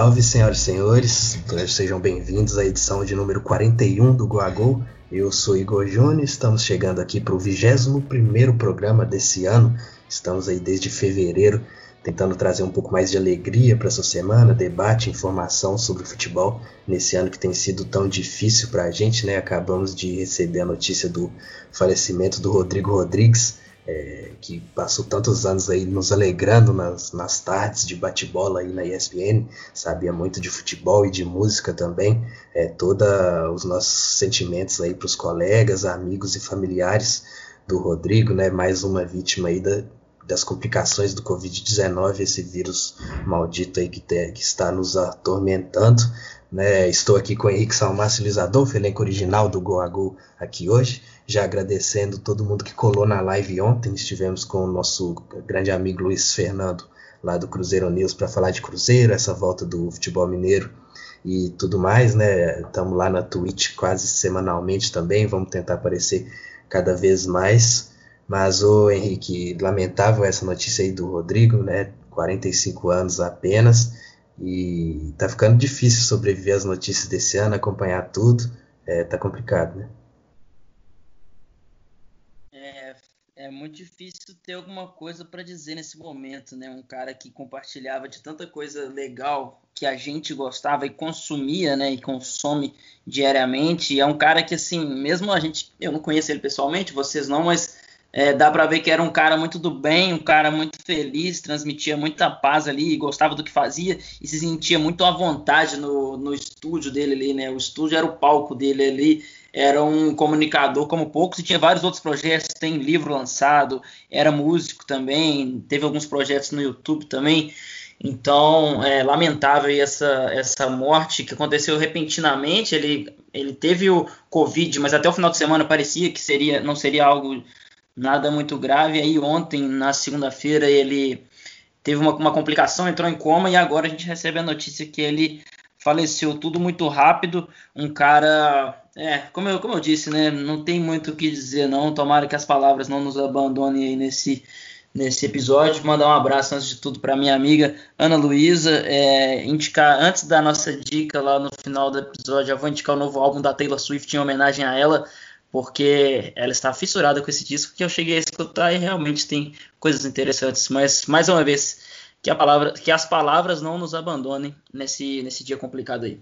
salve, senhoras e senhores. Sejam bem-vindos à edição de número 41 do Goagol. Eu sou Igor Júnior, estamos chegando aqui para o 21 programa desse ano. Estamos aí desde fevereiro tentando trazer um pouco mais de alegria para essa semana, debate, informação sobre o futebol nesse ano que tem sido tão difícil para a gente, né? Acabamos de receber a notícia do falecimento do Rodrigo Rodrigues, é, que passou tantos anos aí nos alegrando nas, nas tardes de bate-bola aí na ESPN, sabia muito de futebol e de música também, é, todos os nossos sentimentos aí para os colegas, amigos e familiares do Rodrigo, né? Mais uma vítima aí da, das complicações do Covid-19, esse vírus maldito aí que, que, está nos atormentando. Né? Estou aqui com o Henrique Salmácio Luiz Adolfo, elenco original do Go Go aqui hoje. Já agradecendo todo mundo que colou na live ontem. Estivemos com o nosso grande amigo Luiz Fernando, lá do Cruzeiro News, para falar de Cruzeiro, essa volta do futebol mineiro e tudo mais, né? Estamos lá na Twitch quase semanalmente também. Vamos tentar aparecer cada vez mais. Mas, o Henrique, lamentável essa notícia aí do Rodrigo, né? 45 anos apenas. E tá ficando difícil sobreviver às notícias desse ano, acompanhar tudo. É, tá complicado, né? É, é muito difícil ter alguma coisa para dizer nesse momento, né? Um cara que compartilhava de tanta coisa legal que a gente gostava e consumia, né? E consome diariamente. E é um cara que, assim, mesmo a gente. Eu não conheço ele pessoalmente, vocês não, mas é, dá para ver que era um cara muito do bem, um cara muito feliz, transmitia muita paz ali, gostava do que fazia e se sentia muito à vontade no, no estúdio dele ali, né? O estúdio era o palco dele ali, era um comunicador como poucos e tinha vários outros projetos, tem livro lançado, era músico também, teve alguns projetos no YouTube também. Então, é lamentável essa, essa morte que aconteceu repentinamente. Ele, ele teve o Covid, mas até o final de semana parecia que seria, não seria algo nada muito grave. Aí ontem, na segunda-feira, ele teve uma, uma, complicação, entrou em coma e agora a gente recebe a notícia que ele faleceu tudo muito rápido. Um cara, é, como eu, como eu disse, né, não tem muito o que dizer não. Tomara que as palavras não nos abandonem aí nesse nesse episódio. Mandar um abraço antes de tudo para minha amiga Ana Luísa. É, indicar antes da nossa dica lá no final do episódio, eu vou indicar o novo álbum da Taylor Swift em homenagem a ela porque ela está fissurada com esse disco que eu cheguei a escutar e realmente tem coisas interessantes. Mas mais uma vez que palavra, que as palavras não nos abandonem nesse nesse dia complicado aí.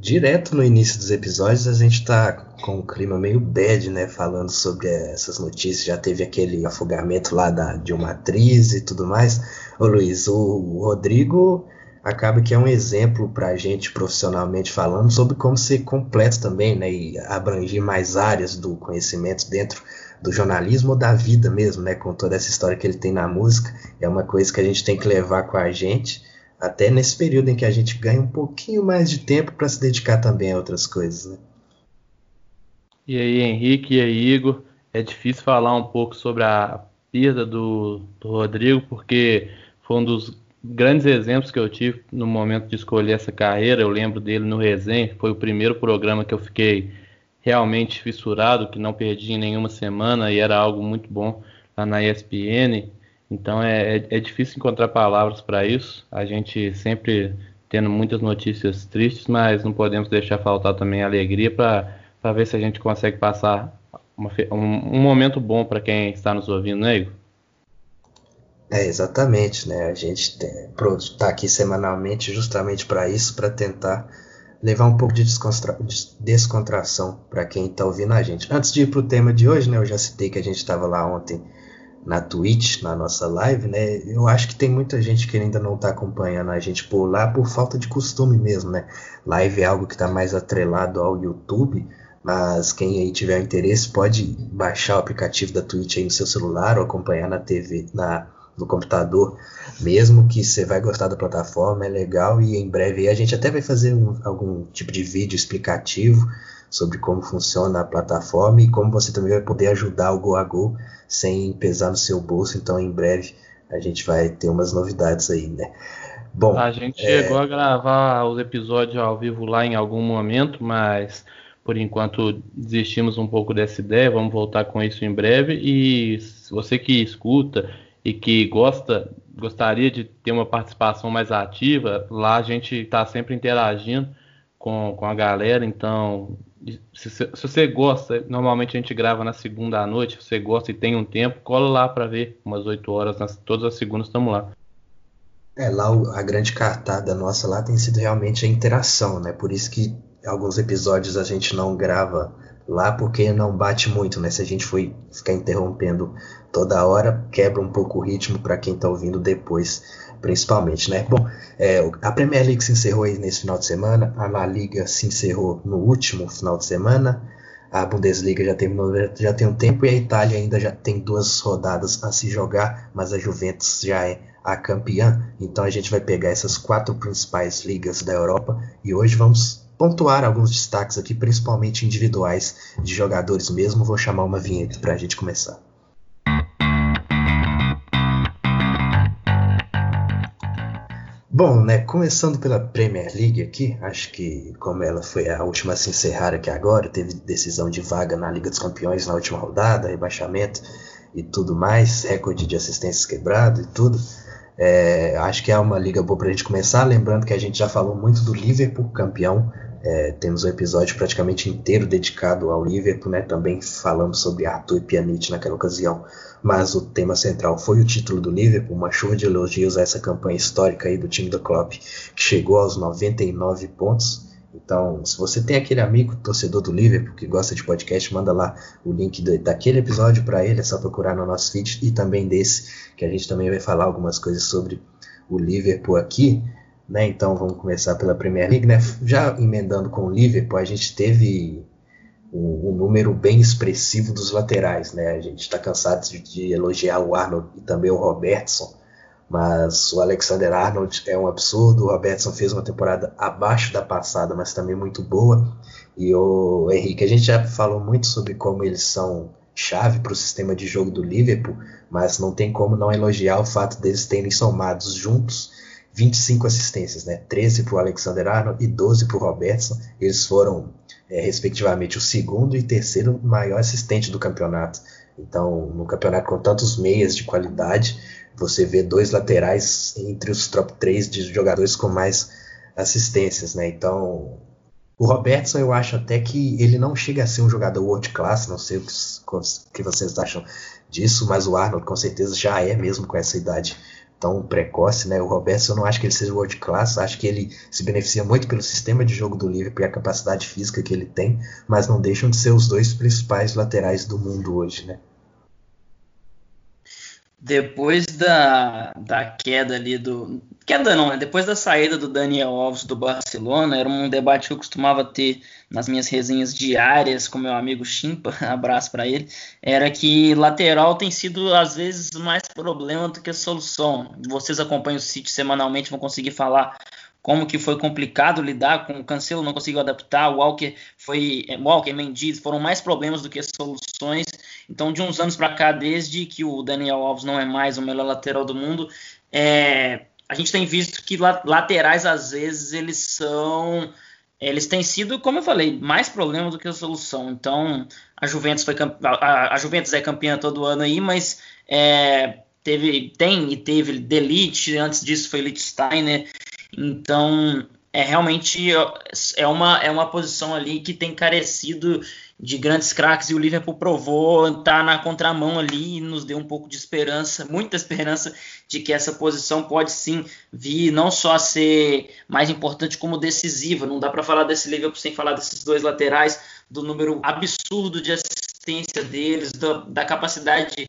Direto no início dos episódios a gente tá com um clima meio bad, né? Falando sobre essas notícias. Já teve aquele afogamento lá da, de uma atriz e tudo mais. Ô Luiz, o Rodrigo acaba que é um exemplo para a gente profissionalmente falando sobre como ser completo também, né, e abranger mais áreas do conhecimento dentro do jornalismo ou da vida mesmo, né, com toda essa história que ele tem na música, é uma coisa que a gente tem que levar com a gente, até nesse período em que a gente ganha um pouquinho mais de tempo para se dedicar também a outras coisas, né. E aí, Henrique, e aí, Igor, é difícil falar um pouco sobre a perda do, do Rodrigo, porque foi um dos grandes exemplos que eu tive no momento de escolher essa carreira, eu lembro dele no Resenha, foi o primeiro programa que eu fiquei realmente fissurado, que não perdi em nenhuma semana e era algo muito bom lá na ESPN. Então é, é, é difícil encontrar palavras para isso. A gente sempre tendo muitas notícias tristes, mas não podemos deixar faltar também alegria para ver se a gente consegue passar uma, um, um momento bom para quem está nos ouvindo, né, Igor? É, exatamente, né? A gente está aqui semanalmente justamente para isso, para tentar levar um pouco de, de descontração para quem está ouvindo a gente. Antes de ir para o tema de hoje, né? Eu já citei que a gente estava lá ontem na Twitch, na nossa live, né? Eu acho que tem muita gente que ainda não está acompanhando a gente por lá por falta de costume mesmo, né? Live é algo que está mais atrelado ao YouTube, mas quem aí tiver interesse pode baixar o aplicativo da Twitch aí no seu celular ou acompanhar na TV, na no computador, mesmo que você vai gostar da plataforma, é legal e em breve a gente até vai fazer um, algum tipo de vídeo explicativo sobre como funciona a plataforma e como você também vai poder ajudar o Go a Go sem pesar no seu bolso. Então, em breve a gente vai ter umas novidades aí, né? Bom, a gente é... chegou a gravar os episódios ao vivo lá em algum momento, mas por enquanto desistimos um pouco dessa ideia. Vamos voltar com isso em breve. E você que escuta e que gosta gostaria de ter uma participação mais ativa, lá a gente está sempre interagindo com, com a galera, então se, se, você gosta, normalmente a gente grava na segunda à noite, se você gosta e tem um tempo, cola lá para ver, umas 8 horas, nas, todas as segundas estamos lá. É, lá a grande cartada nossa lá tem sido realmente a interação, né? Por isso que alguns episódios a gente não grava lá porque não bate muito, né? Se a gente for ficar interrompendo toda hora, quebra um pouco o ritmo para quem está ouvindo depois, principalmente, né? Bom, é, a Premier League se encerrou aí nesse final de semana, a La Liga se encerrou no último final de semana, a Bundesliga já terminou já tem um tempo e a Itália ainda já tem duas rodadas a se jogar, mas a Juventus já é a campeã. Então a gente vai pegar essas quatro principais ligas da Europa e hoje vamos pontuar alguns destaques aqui, principalmente individuais de jogadores mesmo. Vou chamar uma vinheta para a gente começar. Bom, né, começando pela Premier League aqui, acho que como ela foi a última a se encerrar aqui agora, teve decisão de vaga na Liga dos Campeões na última rodada, rebaixamento e tudo mais, recorde de assistências quebrado e tudo. É, acho que é uma liga boa para a gente começar, lembrando que a gente já falou muito do Liverpool, campeão é, temos um episódio praticamente inteiro dedicado ao Liverpool, né? Também falamos sobre Arthur e Pjanic naquela ocasião, mas o tema central foi o título do Liverpool, uma chuva de elogios a essa campanha histórica aí do time do Klopp, que chegou aos 99 pontos. Então, se você tem aquele amigo torcedor do Liverpool que gosta de podcast, manda lá o link do, daquele episódio para ele, é só procurar no nosso feed e também desse, que a gente também vai falar algumas coisas sobre o Liverpool aqui. Né? Então vamos começar pela Premier League. Né? Já emendando com o Liverpool, a gente teve um, um número bem expressivo dos laterais. Né? A gente está cansado de, de, elogiar o Arnold e também o Robertson, mas o Alexander Arnold é um absurdo. O Robertson fez uma temporada abaixo da passada, mas também muito boa. E o Henrique, a gente já falou muito sobre como eles são chave para o sistema de jogo do Liverpool, mas não tem como não elogiar o fato deles terem somados juntos 25 assistências, né? 13 para o Alexander Arnold e 12 para o Robertson. Eles foram, é, respectivamente, o segundo e terceiro maior assistente do campeonato. Então, no campeonato com tantos meias de qualidade, você vê dois laterais entre os top 3 de jogadores com mais assistências, né? Então, o Robertson eu acho até que ele não chega a ser um jogador world class, não sei o que, o que vocês acham disso, mas o Arnold com certeza já é mesmo com essa idade tão precoce, né? O Roberto, eu não acho que ele seja world class, acho que ele se beneficia muito pelo sistema de jogo do Liverpool e a capacidade física que ele tem, mas não deixam de ser os dois principais laterais do mundo hoje, né? Depois da, da queda ali do. Queda não, né? Depois da saída do Daniel Alves do Barcelona, era um debate que eu costumava ter nas minhas resenhas diárias com meu amigo Chimpa, abraço para ele, era que lateral tem sido às vezes mais problema do que solução. Vocês acompanham o City semanalmente, vão conseguir falar como que foi complicado lidar com o Cancelo, não conseguiu adaptar, o Walker foi, Walker, Mendes, foram mais problemas do que soluções. Então, de uns anos para cá, desde que o Daniel Alves não é mais o melhor lateral do mundo, é, a gente tem visto que laterais às vezes eles são eles têm sido, como eu falei, mais problema do que solução. Então, a Juventus foi a, a Juventus é campeã todo ano aí, mas é, teve, tem e teve Delite, antes disso foi Lichtsteiner. Então, é realmente é uma, é uma posição ali que tem carecido de grandes craques e o Liverpool provou estar tá na contramão ali e nos deu um pouco de esperança, muita esperança de que essa posição pode sim vir não só a ser mais importante como decisiva. Não dá para falar desse Liverpool sem falar desses dois laterais, do número absurdo de assistência deles, da, da capacidade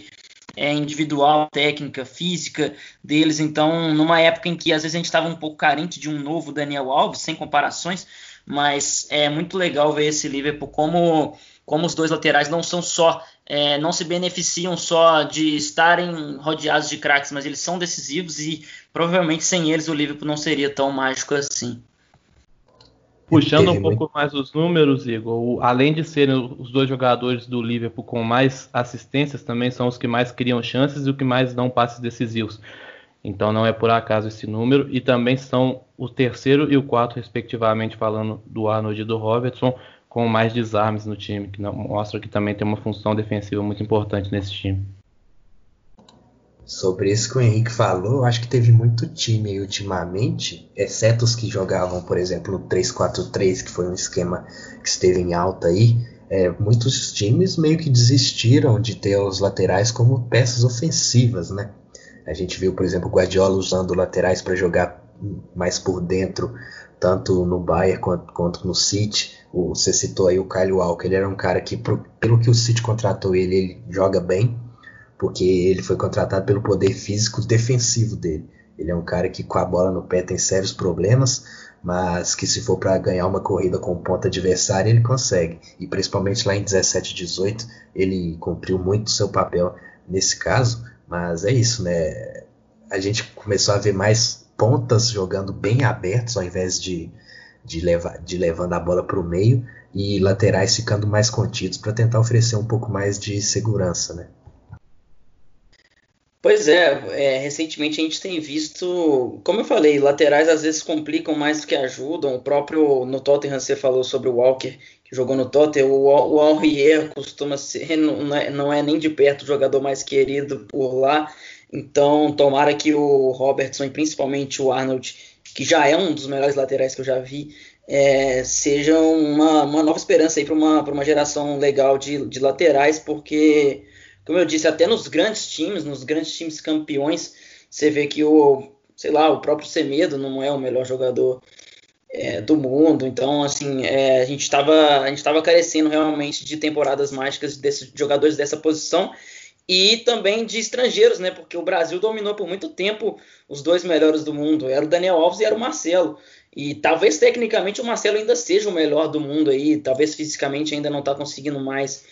é, individual, técnica, física deles. Então, numa época em que às vezes a gente estava um pouco carente de um novo Daniel Alves, sem comparações, mas é muito legal ver esse Liverpool como, como os dois laterais não são só é, não se beneficiam só de estarem rodeados de craques, mas eles são decisivos e provavelmente sem eles o Liverpool não seria tão mágico assim. Puxando um pouco mais os números, Igor, além de serem os dois jogadores do Liverpool com mais assistências, também são os que mais criam chances e os que mais dão passes decisivos. Então não é por acaso esse número. E também são o terceiro e o quarto, respectivamente, falando do Arnold e do Robertson, com mais desarmes no time, que mostra que também tem uma função defensiva muito importante nesse time. Sobre isso que o Henrique falou, acho que teve muito time ultimamente, exceto os que jogavam, por exemplo, no 3-4-3, que foi um esquema que esteve em alta aí. É, muitos times meio que desistiram de ter os laterais como peças ofensivas, né? A gente viu, por exemplo, Guardiola usando laterais para jogar mais por dentro, tanto no Bayern quanto, quanto no City. O, você citou aí o Kyle Walker, ele era um cara que, pro, pelo que o City contratou ele, ele joga bem, porque ele foi contratado pelo poder físico defensivo dele. Ele é um cara que com a bola no pé tem sérios problemas, mas que se for para ganhar uma corrida com ponta adversária, ele consegue. E principalmente lá em 17 18, ele cumpriu muito seu papel nesse caso, mas é isso, né? A gente começou a ver mais pontas jogando bem abertos ao invés de, de, levar, de levando a bola para o meio e laterais ficando mais contidos para tentar oferecer um pouco mais de segurança, né? Pois é, é, recentemente a gente tem visto, como eu falei, laterais às vezes complicam mais do que ajudam. O próprio no Tottenham você falou sobre o Walker, que jogou no Tottenham. O, o Henrier costuma ser, não é, não é nem de perto o jogador mais querido por lá. Então, tomara que o Robertson e principalmente o Arnold, que já é um dos melhores laterais que eu já vi, é, uma, uma nova esperança aí para uma, uma geração legal de, de laterais, porque como eu disse, até nos grandes times, nos grandes times campeões, você vê que o, sei lá, o próprio Semedo não é o melhor jogador é, do mundo. Então, assim, é, a gente estava carecendo realmente de temporadas mágicas desses jogadores dessa posição e também de estrangeiros, né? Porque o Brasil dominou por muito tempo os dois melhores do mundo, era o Daniel Alves e era o Marcelo. E talvez tecnicamente o Marcelo ainda seja o melhor do mundo aí, talvez fisicamente ainda não está conseguindo mais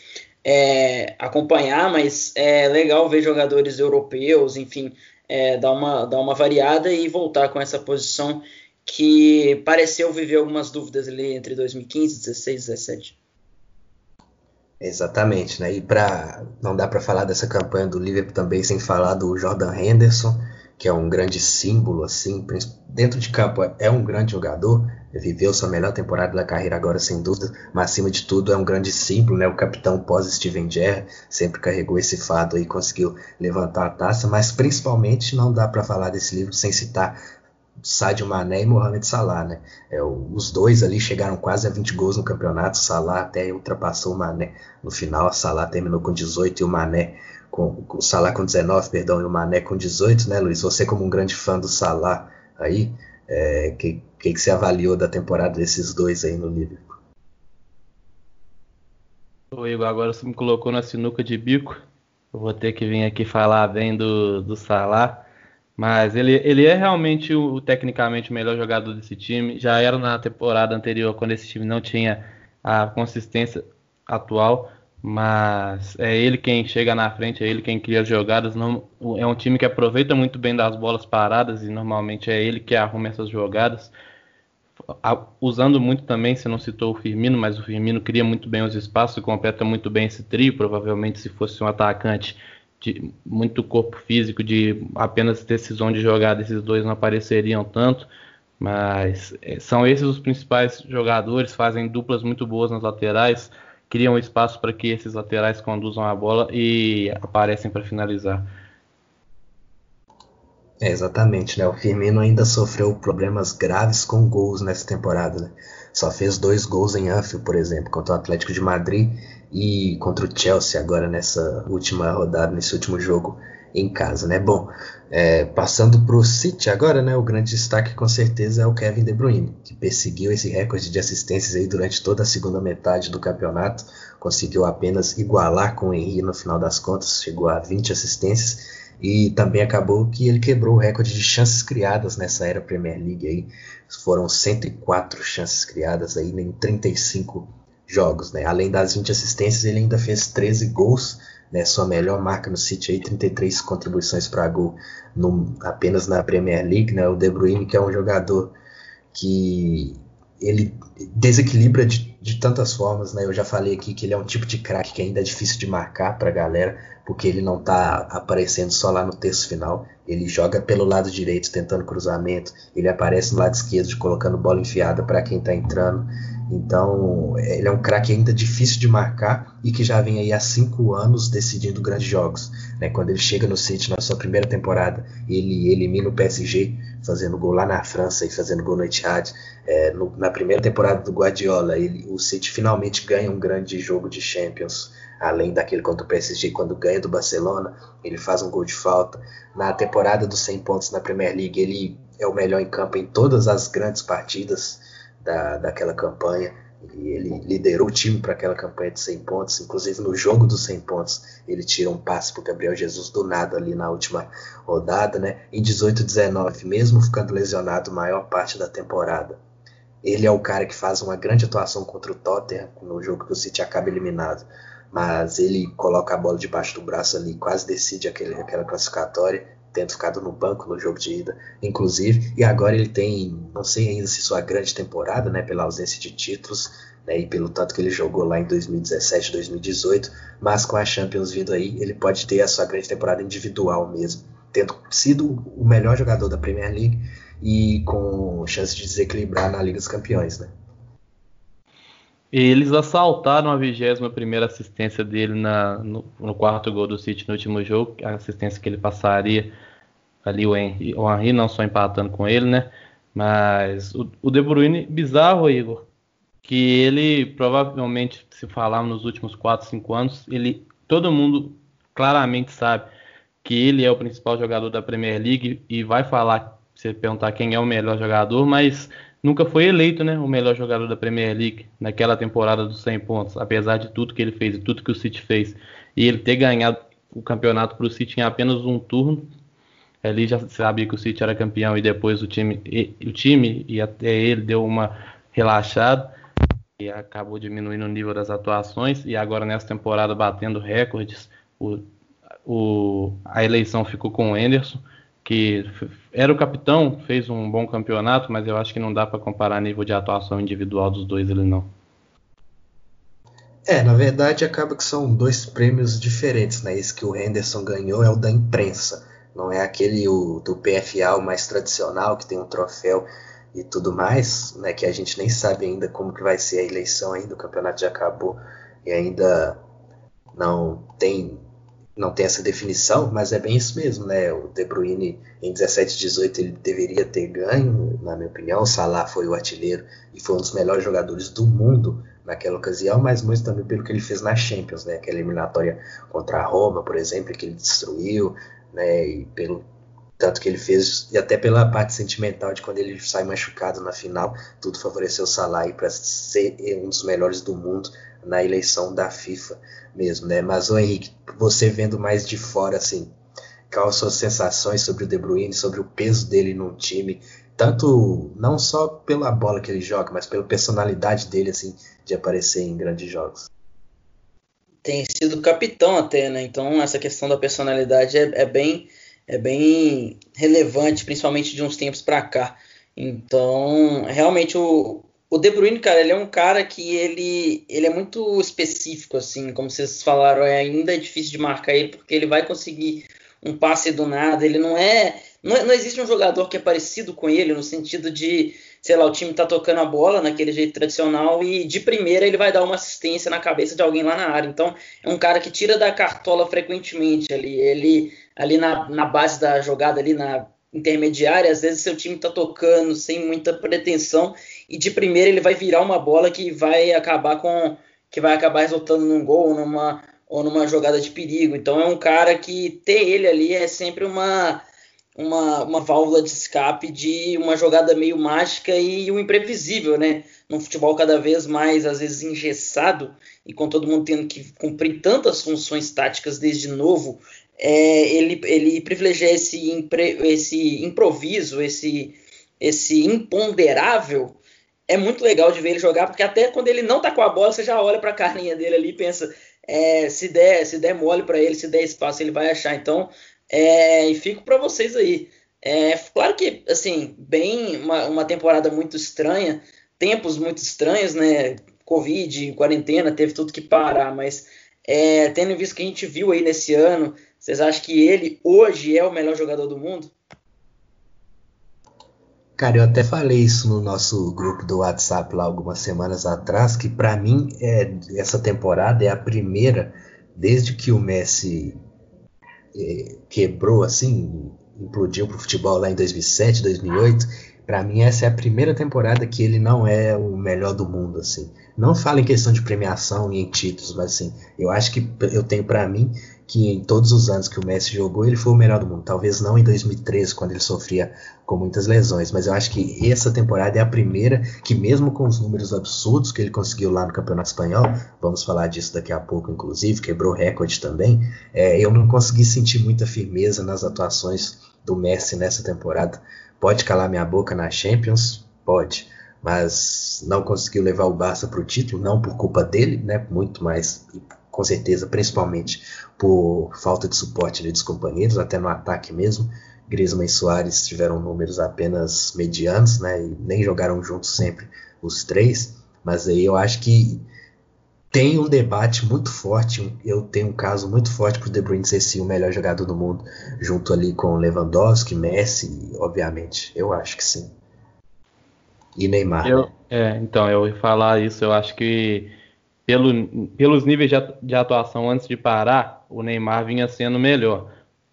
é, acompanhar, mas é legal ver jogadores europeus, enfim, é, dar, uma, dar uma variada e voltar com essa posição que pareceu viver algumas dúvidas ali entre 2015, 16 e 17. Exatamente, né? E para não dá para falar dessa campanha do Liverpool também sem falar do Jordan Henderson, que é um grande símbolo assim, dentro de campo é um grande jogador, viveu sua melhor temporada da carreira agora sem dúvida, mas acima de tudo é um grande símbolo, né? O capitão pós Steven Gerrard sempre carregou esse fado e conseguiu levantar a taça, mas principalmente não dá para falar desse livro sem citar Sadio Mané e Mohamed Salah, né? É, os dois ali chegaram quase a 20 gols no campeonato, Salah até ultrapassou o Mané no final, Salah terminou com 18 e o Mané com o Salah com 19, perdão, e o Mané com 18, né, Luiz? Você como um grande fã do Salah aí, é, que, que, que você avaliou da temporada desses dois aí no Liverpool? Ô Igor, agora você me colocou na sinuca de bico. Eu vou ter que vir aqui falar bem do, do Salah. Mas ele, ele é realmente o tecnicamente o melhor jogador desse time. Já era na temporada anterior, quando esse time não tinha a consistência atual. Mas é ele quem chega na frente, é ele quem cria as jogadas. Não, é um time que aproveita muito bem das bolas paradas e normalmente é ele que arruma essas jogadas. Usando muito também, você não citou o Firmino, mas o Firmino cria muito bem os espaços, completa muito bem esse trio. Provavelmente, se fosse um atacante de muito corpo físico, de apenas decisão de jogada, esses dois não apareceriam tanto. Mas é, são esses os principais jogadores, fazem duplas muito boas nas laterais criam espaço para que esses laterais conduzam a bola e aparecem para finalizar. É, exatamente, né? O Firmino ainda sofreu problemas graves com gols nessa temporada, né? Só fez dois gols em Anfield, por exemplo, contra o Atlético de Madrid e contra o Chelsea agora nessa última rodada, nesse último jogo em casa, né? Bom, é, passando para o City agora, né? O grande destaque com certeza é o Kevin De Bruyne, que perseguiu esse recorde de assistências aí durante toda a segunda metade do campeonato, conseguiu apenas igualar com o Henry no final das contas, chegou a 20 assistências e também acabou que ele quebrou o recorde de chances criadas nessa era Premier League aí. Foram 104 chances criadas aí em 35 jogos, né? Além das 20 assistências, ele ainda fez 13 gols né, sua melhor marca no City aí, 33 contribuições para gol no, apenas na Premier League, né, o De Bruyne que é um jogador que ele desequilibra de, de tantas formas, né, eu já falei aqui que ele é um tipo de craque que ainda é difícil de marcar para a galera, porque ele não está aparecendo só lá no terço final, ele joga pelo lado direito tentando cruzamento, ele aparece no lado esquerdo colocando bola enfiada para quem está entrando, Então, ele é um craque ainda difícil de marcar e que já vem aí há cinco anos decidindo grandes jogos. Né? Quando ele chega no City na sua primeira temporada, ele elimina o PSG, fazendo gol lá na França e fazendo gol no Etihad. É, no, na primeira temporada do Guardiola, ele, o City finalmente ganha um grande jogo de Champions, além daquele contra o PSG, quando ganha do Barcelona, ele faz um gol de falta. Na temporada dos 100 pontos na Premier League, ele é o melhor em campo em todas as grandes partidas da, daquela campanha. E ele liderou o time para aquela campanha de 100 pontos, inclusive no jogo dos 100 pontos, ele tira um passe para Gabriel Jesus do nada ali na última rodada, né? Em 18-19, mesmo ficando lesionado maior parte da temporada, ele é o cara que faz uma grande atuação contra o Tottenham no jogo que o City acaba eliminado, mas ele coloca a bola debaixo do braço ali, quase decide aquele, aquela classificatória tendo ficado no banco no jogo de ida, inclusive, e agora ele tem, não sei ainda se sua grande temporada, né, pela ausência de títulos, né, e pelo tanto que ele jogou lá em 2017, 2018, mas com a Champions vindo aí, ele pode ter a sua grande temporada individual mesmo, tendo sido o melhor jogador da Premier League e com chance de desequilibrar na Liga dos Campeões, né. Eles assaltaram a 21 assistência dele na, no, no, quarto gol do City no último jogo, a assistência que ele passaria ali o Henry, o Henry não só empatando com ele, né? Mas o, o De Bruyne, bizarro, Igor, que ele provavelmente, se falar nos últimos 4, 5 anos, ele todo mundo claramente sabe que ele é o principal jogador da Premier League e vai falar, se perguntar quem é o melhor jogador, mas nunca foi eleito né, o melhor jogador da Premier League naquela temporada dos 100 pontos, apesar de tudo que ele fez e tudo que o City fez. E ele ter ganhado o campeonato para o City em apenas um turno, ali já sabia que o City era campeão e depois o time, e, o time e até ele deu uma relaxada e acabou diminuindo o nível das atuações e agora nessa temporada batendo recordes. O, o, a eleição ficou com o Anderson que era o capitão, fez um bom campeonato, mas eu acho que não dá para comparar nível de atuação individual dos dois ele não. É, na verdade acaba que são dois prêmios diferentes, né? Esse que o Henderson ganhou é o da imprensa, não é aquele o, do PFA o mais tradicional que tem um troféu e tudo mais, né? Que a gente nem sabe ainda como que vai ser a eleição ainda, o campeonato já acabou e ainda não tem não tem essa definição, mas é bem isso mesmo, né? O De Bruyne em 17 18 ele deveria ter ganho, na minha opinião. O Salah foi o artilheiro e foi um dos melhores jogadores do mundo naquela ocasião, mas muito também pelo que ele fez na Champions, né? Aquela eliminatória contra a Roma, por exemplo, que ele destruiu, né? E pelo tanto que ele fez e até pela parte sentimental de quando ele sai machucado na final, tudo favoreceu o Salah para ser um dos melhores do mundo na eleição da FIFA mesmo, né? Mas o Henrique, você vendo mais de fora, assim, quais suas sensações sobre o De Bruyne, sobre o peso dele no time, tanto não só pela bola que ele joga, mas pela personalidade dele, assim, de aparecer em grandes jogos. Tem sido capitão até, né? Então essa questão da personalidade é, é bem é bem relevante, principalmente de uns tempos para cá. Então, realmente o, o De Bruyne, cara, ele é um cara que ele, ele é muito específico, assim, como vocês falaram, é, ainda é difícil de marcar ele, porque ele vai conseguir um passe do nada, ele não é, não, é, não existe um jogador que é parecido com ele, no sentido de, sei lá, o time tá tocando a bola naquele jeito tradicional e de primeira ele vai dar uma assistência na cabeça de alguém lá na área, então é um cara que tira da cartola frequentemente ali, ele ali na, na base da jogada, ali na intermediária, às vezes seu time tá tocando sem muita pretensão e de primeira ele vai virar uma bola que vai acabar com que vai acabar resultando num gol, numa ou numa jogada de perigo. Então é um cara que ter ele ali é sempre uma uma, uma válvula de escape de uma jogada meio mágica e um imprevisível, né? Num futebol cada vez mais, às vezes, engessado e com todo mundo tendo que cumprir tantas funções táticas desde novo, é, ele, ele privilegia esse, impre, esse improviso, esse, esse imponderável é muito legal de ver ele jogar, porque até quando ele não tá com a bola, você já olha para a carninha dele ali e pensa, é, se der, se der mole para ele, se der espaço, ele vai achar. Então, é, e fico para vocês aí. É, claro que, assim, bem uma, uma temporada muito estranha, tempos muito estranhos, né? Covid, quarentena, teve tudo que parar, mas é, tendo visto que a gente viu aí nesse ano, vocês acham que ele hoje é o melhor jogador do mundo? Cara, eu até falei isso no nosso grupo do WhatsApp lá algumas semanas atrás, que para mim é, essa temporada é a primeira desde que o Messi quebrou assim, implodiu pro futebol lá em 2007, 2008. Para mim essa é a primeira temporada que ele não é o melhor do mundo assim. Não falo em questão de premiação e em títulos, mas assim, eu acho que eu tenho para mim que em todos os anos que o Messi jogou, ele foi o melhor do mundo. Talvez não em 2013, quando ele sofria com muitas lesões, mas eu acho que essa temporada é a primeira que, mesmo com os números absurdos que ele conseguiu lá no Campeonato Espanhol, vamos falar disso daqui a pouco, inclusive, quebrou recorde também, é, eu não consegui sentir muita firmeza nas atuações do Messi nessa temporada. Pode calar minha boca na Champions? Pode. Mas não conseguiu levar o Barça para o título, não por culpa dele, né? Muito mais com certeza, principalmente por falta de suporte dos companheiros, até no ataque mesmo. Griezmann e Soares tiveram números apenas medianos, né, e nem jogaram juntos sempre os três, mas aí eu acho que tem um debate muito forte, eu tenho um caso muito forte para o De Bruyne ser sim o melhor jogador do mundo, junto ali com Lewandowski, Messi, obviamente, eu acho que sim. E Neymar. Eu, né? é, então, eu ia falar isso, eu acho que pelo, pelos níveis de atuação antes de parar, o Neymar vinha sendo melhor.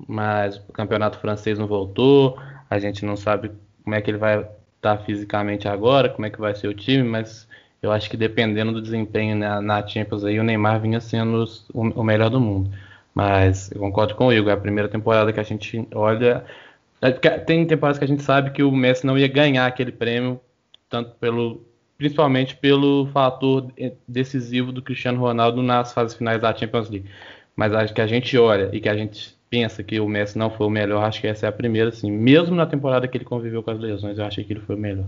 Mas o campeonato francês não voltou, a gente não sabe como é que ele vai estar fisicamente agora, como é que vai ser o time, mas eu acho que dependendo do desempenho na, na Champions aí, o Neymar vinha sendo o, o, melhor do mundo. Mas eu concordo com o Igor, é a primeira temporada que a gente olha. É, tem temporadas que a gente sabe que o Messi não ia ganhar aquele prêmio, tanto pelo principalmente pelo fator decisivo do Cristiano Ronaldo nas fases finais da Champions League. Mas acho que a gente olha e que a gente pensa que o Messi não foi o melhor, acho que essa é a primeira, assim. Mesmo na temporada que ele conviveu com as lesões, eu achei que ele foi o melhor.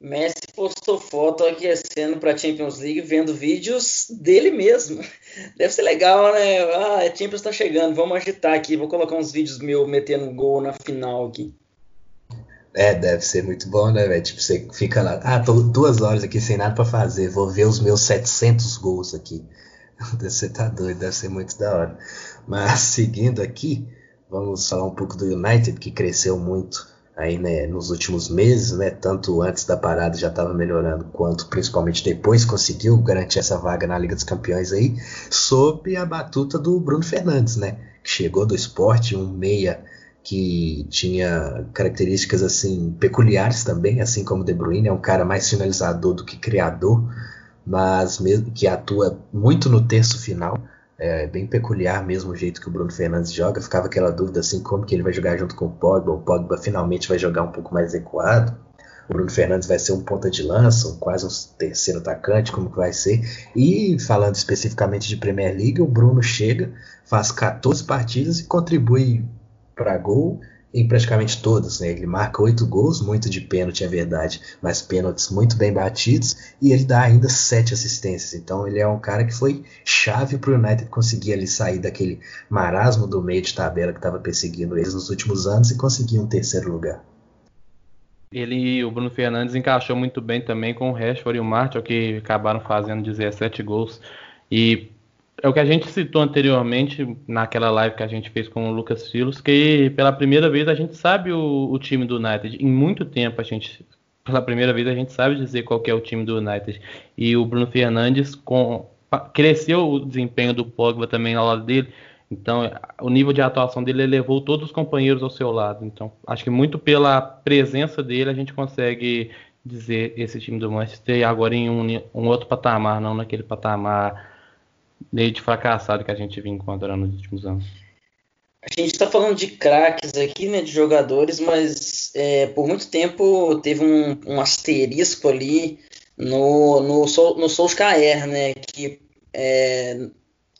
Messi postou foto aquecendo para a Champions League, vendo vídeos dele mesmo. Deve ser legal, né? Ah, a Champions está chegando, vamos agitar aqui. Vou colocar uns vídeos meu metendo gol na final aqui. É, deve ser muito bom, né, velho? Tipo, você fica lá, ah, tô duas horas aqui sem nada para fazer, vou ver os meus 700 gols aqui. Você tá doido, deve ser muito da hora. Mas seguindo aqui, vamos falar um pouco do United, que cresceu muito aí, né, nos últimos meses, né? Tanto antes da parada já estava melhorando, quanto principalmente depois conseguiu garantir essa vaga na Liga dos Campeões aí, sob a batuta do Bruno Fernandes, né? Que chegou do esporte, um meia que tinha características assim peculiares também, assim como De Bruyne, é um cara mais finalizador do que criador, mas mesmo que atua muito no terço final, é bem peculiar mesmo o jeito que o Bruno Fernandes joga. Ficava aquela dúvida assim como que ele vai jogar junto com o Pogba. O Pogba finalmente vai jogar um pouco mais equado. O Bruno Fernandes vai ser um ponta de lança, um, quase um terceiro atacante, como que vai ser. E falando especificamente de Premier League, o Bruno chega, faz 14 partidas e contribui para gol em praticamente todos. Né? Ele marca oito gols, muito de pênalti, é verdade, mas pênaltis muito bem batidos, e ele dá ainda sete assistências. Então ele é um cara que foi chave para o United conseguir ali sair daquele marasmo do meio de tabela que estava perseguindo eles nos últimos anos e conseguir um terceiro lugar. Ele o Bruno Fernandes encaixou muito bem também com o Rashford e o Martial, que acabaram fazendo 17 gols. E é o que a gente citou anteriormente naquela live que a gente fez com o Lucas Filos, que pela primeira vez a gente sabe o, o, time do United. Em muito tempo a gente, pela primeira vez a gente sabe dizer qual é o time do United. E o Bruno Fernandes com, cresceu o desempenho do Pogba também ao lado dele. Então, o nível de atuação dele levou todos os companheiros ao seu lado. Então, acho que muito pela presença dele a gente consegue dizer esse time do Manchester agora em um, um outro patamar, não naquele patamar meio de fracassado que a gente vinha encontrando nos últimos anos. A gente está falando de craques aqui, né, de jogadores, mas é, por muito tempo teve um, um asterisco ali no, no, no Solskjaer, né, que é,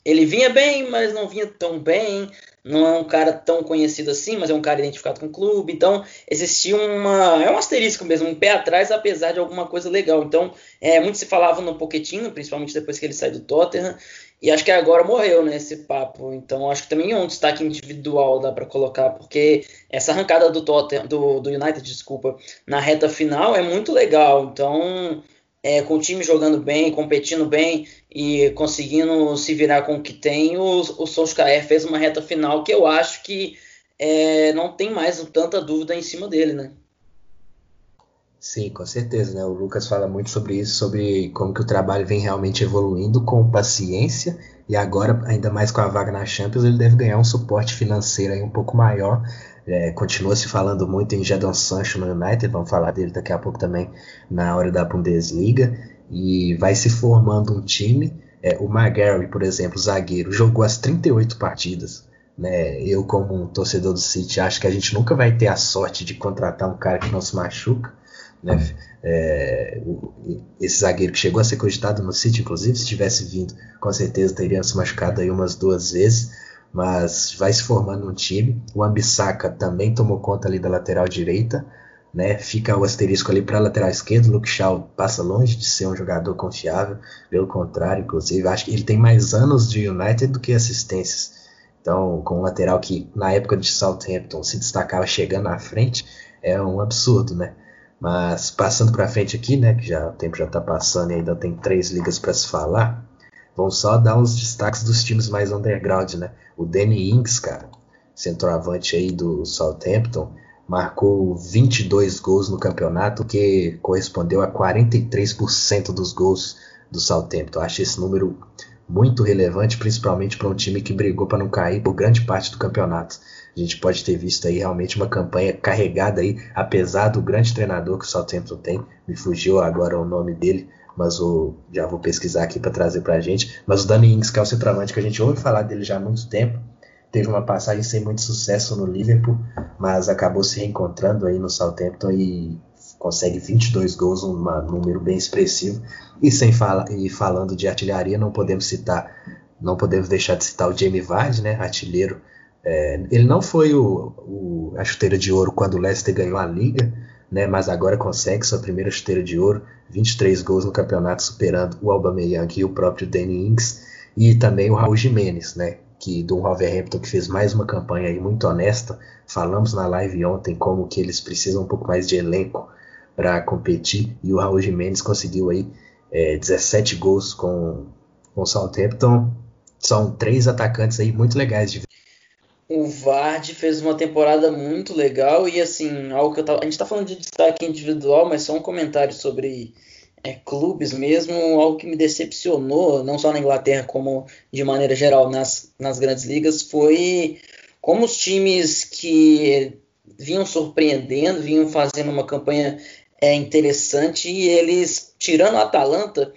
ele vinha bem, mas não vinha tão bem, não é um cara tão conhecido assim, mas é um cara identificado com o clube, então existia uma, é um asterisco mesmo, um pé atrás, apesar de alguma coisa legal, então é, muito se falava no Pochettino, principalmente depois que ele sai do Tottenham, e acho que agora morreu, né, esse papo. Então acho que também é um destaque individual dá para colocar, porque essa arrancada do Tottenham, do, do United, desculpa, na reta final é muito legal. Então, é, com o time jogando bem, competindo bem e conseguindo se virar com o que tem, o, o Solskjaer fez uma reta final que eu acho que é, não tem mais tanta dúvida em cima dele, né? Sim, com certeza, né? O Lucas fala muito sobre isso, sobre como que o trabalho vem realmente evoluindo com paciência e agora, ainda mais com a vaga na Champions, ele deve ganhar um suporte financeiro aí um pouco maior. É, continua se falando muito em Jadon Sancho no United, vamos falar dele daqui a pouco também na hora da Bundesliga. E vai se formando um time. É, o Maguire, por exemplo, zagueiro, jogou as 38 partidas. Né? Eu, como um torcedor do City, acho que a gente nunca vai ter a sorte de contratar um cara que não se machuca. Né? É, esse zagueiro que chegou a ser cogitado no City, inclusive, se tivesse vindo, com certeza teria se machucado aí umas duas vezes, mas vai se formando um time. O Ambissaca também tomou conta ali da lateral direita, né? Fica o asterisco ali para a lateral esquerda. O Luke Shaw passa longe de ser um jogador confiável, pelo contrário, inclusive, acho que ele tem mais anos de United do que assistências. Então, com um lateral que na época de Southampton se destacava chegando à frente, é um absurdo, né? Mas passando para frente aqui, né, que já o tempo já está passando e ainda tem três ligas para se falar, vamos só dar uns destaques dos times mais underground, né? O Danny Ings, cara, centroavante aí do Southampton, marcou 22 gols no campeonato, que correspondeu a 43% dos gols do Southampton. Acho esse número muito relevante, principalmente para um time que brigou para não cair por grande parte do campeonato. A gente pode ter visto aí realmente uma campanha carregada aí, apesar do grande treinador que o Southampton tem. Me fugiu agora o nome dele, mas o, já vou pesquisar aqui para trazer para a gente. Mas o Danny Ings, que é o centroavante que a gente ouve falar dele já há muito tempo, teve uma passagem sem muito sucesso no Liverpool, mas acabou se reencontrando aí no Southampton e consegue 22 gols, um número bem expressivo. E sem falar e falando de artilharia, não podemos citar, não podemos deixar de citar o Jamie Vardy, né, artilheiro é, ele não foi o, o, a chuteira de ouro quando o Leicester ganhou a liga, né, mas agora consegue sua primeira chuteira de ouro, 23 gols no campeonato, superando o Aubameyang e o próprio Danny Ings, e também o Raul Jimenez, né, que do Wolverhampton que fez mais uma campanha aí muito honesta. Falamos na live ontem como que eles precisam um pouco mais de elenco para competir e o Raul Jimenez conseguiu aí é, 17 gols com com o Southampton. São três atacantes aí muito legais de ver o Vard fez uma temporada muito legal e assim, algo que eu tava, a gente está falando de destaque individual, mas só um comentário sobre é, clubes mesmo, algo que me decepcionou, não só na Inglaterra, como de maneira geral nas, nas grandes ligas, foi como os times que vinham surpreendendo, vinham fazendo uma campanha é, interessante e eles, tirando a Atalanta,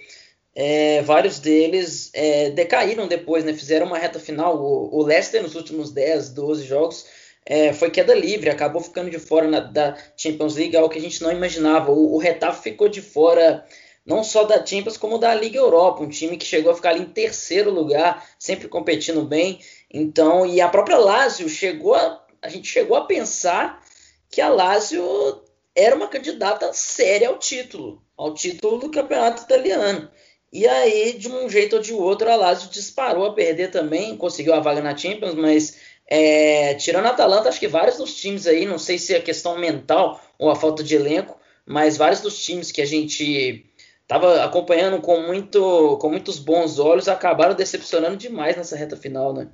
é, vários deles é, decaíram depois, né? Fizeram uma reta final. O, o Leicester, nos últimos 10, 12 jogos, é, foi queda livre, acabou ficando de fora na, da Champions League, algo que a gente não imaginava. O, o ficou de fora não só da Champions, como da Liga Europa, um time que chegou a ficar ali em terceiro lugar, sempre competindo bem. Então, e a própria Lazio chegou a, a gente chegou a pensar que a Lazio era uma candidata séria ao título, ao título do campeonato italiano. E aí, de um jeito ou de outro, a Lazio disparou a perder também, conseguiu a vaga na Champions, mas é, tirando a Atalanta, acho que vários dos times aí, não sei se é questão mental ou a falta de elenco, mas vários dos times que a gente estava acompanhando com, muito, com muitos bons olhos acabaram decepcionando demais nessa reta final, né?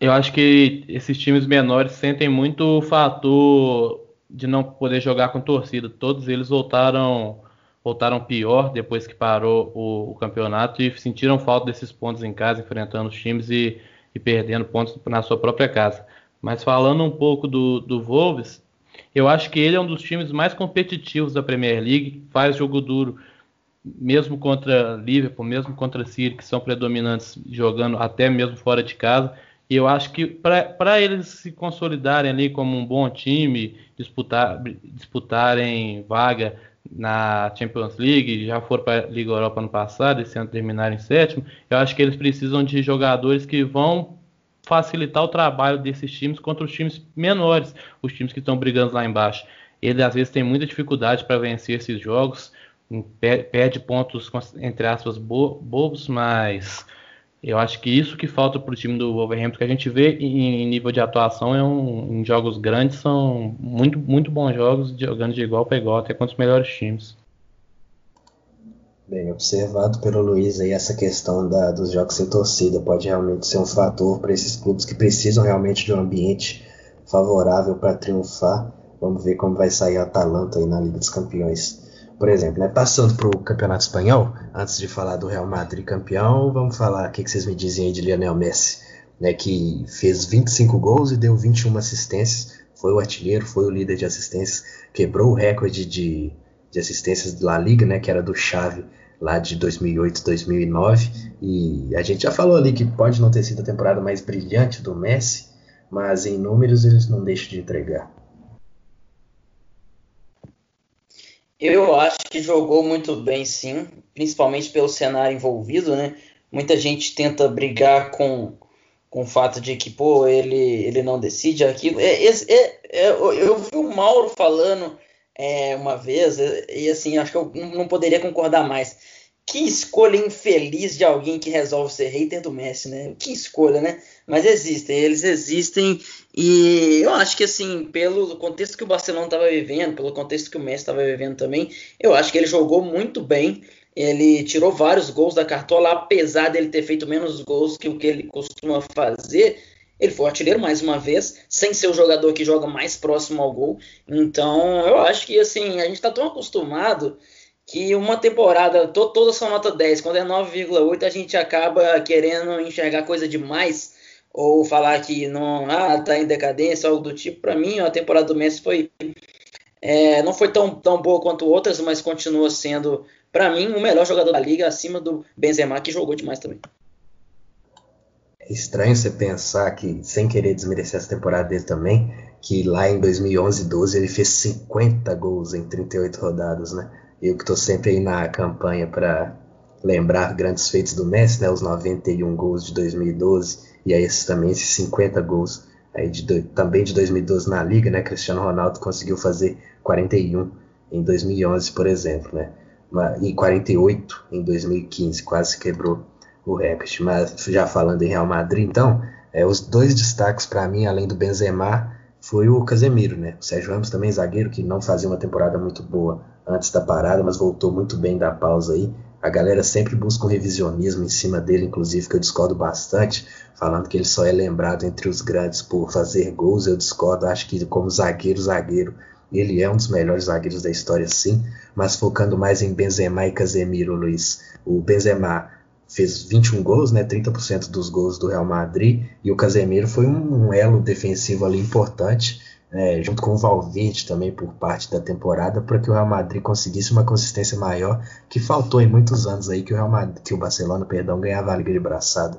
Eu acho que esses times menores sentem muito o fator de não poder jogar com torcida. Todos eles voltaram voltaram pior depois que parou o, o, campeonato e sentiram falta desses pontos em casa, enfrentando os times e, e perdendo pontos na sua própria casa. Mas falando um pouco do, do Wolves, eu acho que ele é um dos times mais competitivos da Premier League, faz jogo duro, mesmo contra Liverpool, mesmo contra City, que são predominantes jogando até mesmo fora de casa. E eu acho que para eles se consolidarem ali como um bom time, disputar, disputarem vaga na Champions League, já foram para a Liga Europa ano passado, esse ano terminaram em sétimo. Eu acho que eles precisam de jogadores que vão facilitar o trabalho desses times contra os times menores, os times que estão brigando lá embaixo. Ele às vezes tem muita dificuldade para vencer esses jogos, perde pontos, entre aspas, bobos, mas eu acho que isso que falta para o time do Wolverhampton, que a gente vê em, nível de atuação é um, em jogos grandes, são muito, muito bons jogos, jogando de igual para igual, até contra os melhores times. Bem observado pelo Luiz aí essa questão da, dos jogos sem torcida pode realmente ser um fator para esses clubes que precisam realmente de um ambiente favorável para triunfar. Vamos ver como vai sair a Atalanta aí na Liga dos Campeões. Por exemplo, né, passando para o Campeonato Espanhol, antes de falar do Real Madrid campeão, vamos falar o que, que vocês me dizem aí de Lionel Messi, né, que fez 25 gols e deu 21 assistências, foi o artilheiro, foi o líder de assistências, quebrou o recorde de, de assistências da Liga, né, que era do Xavi lá de 2008, 2009, e a gente já falou ali que pode não ter sido a temporada mais brilhante do Messi, mas em números eles não deixam de entregar. Eu acho que jogou muito bem, sim, principalmente pelo cenário envolvido, né? Muita gente tenta brigar com, com o fato de que, pô, ele, ele não decide aquilo. É, é, é, eu vi o Mauro falando é, uma vez, e assim, acho que eu não poderia concordar mais. Que escolha infeliz de alguém que resolve ser hater do Messi, né? Que escolha, né? Mas existem, eles existem e eu acho que assim, pelo contexto que o Barcelona estava vivendo, pelo contexto que o Messi estava vivendo também, eu acho que ele jogou muito bem. Ele tirou vários gols da cartola, apesar dele ter feito menos gols que o que ele costuma fazer. Ele foi artilheiro mais uma vez, sem ser o jogador que joga mais próximo ao gol. Então, eu acho que assim, a gente está tão acostumado que uma temporada, to toda sua nota 10, quando é 9,8, a gente acaba querendo enxergar coisa demais ou falar que não ah, tá em decadência, algo do tipo. Para mim, a temporada do Messi foi é, não foi tão, tão boa quanto outras, mas continua sendo, para mim, o melhor jogador da liga, acima do Benzema, que jogou demais também. É estranho você pensar que, sem querer desmerecer essa temporada dele também, que lá em 2011 12 ele fez 50 gols em 38 rodadas, né? Eu que estou sempre aí na campanha para lembrar grandes feitos do Messi, né, os 91 gols de 2012 e aí esses, também esses 50 gols aí de, também de 2012 na liga, né? Cristiano Ronaldo conseguiu fazer 41 em 2011, por exemplo, né? E 48 em 2015, quase quebrou o recorde. Mas já falando em Real Madrid, então, é, os dois destaques para mim, além do Benzema, foi o Casemiro, né? O Sérgio Ramos também zagueiro que não fazia uma temporada muito boa antes da parada, mas voltou muito bem da pausa aí. A galera sempre busca um revisionismo em cima dele, inclusive, que eu discordo bastante, falando que ele só é lembrado entre os grandes por fazer gols. Eu discordo, acho que como zagueiro, zagueiro, ele é um dos melhores zagueiros da história, sim, mas focando mais em Benzema e Casemiro, Luiz. O Benzema fez 21 gols, né, 30% dos gols do Real Madrid, e o Casemiro foi um, um elo defensivo ali importante, é, junto com o Valverde também por parte da temporada, para que o Real Madrid conseguisse uma consistência maior, que faltou em muitos anos aí que o Real Madrid, que o Barcelona, perdão, ganhava a liga de braçada.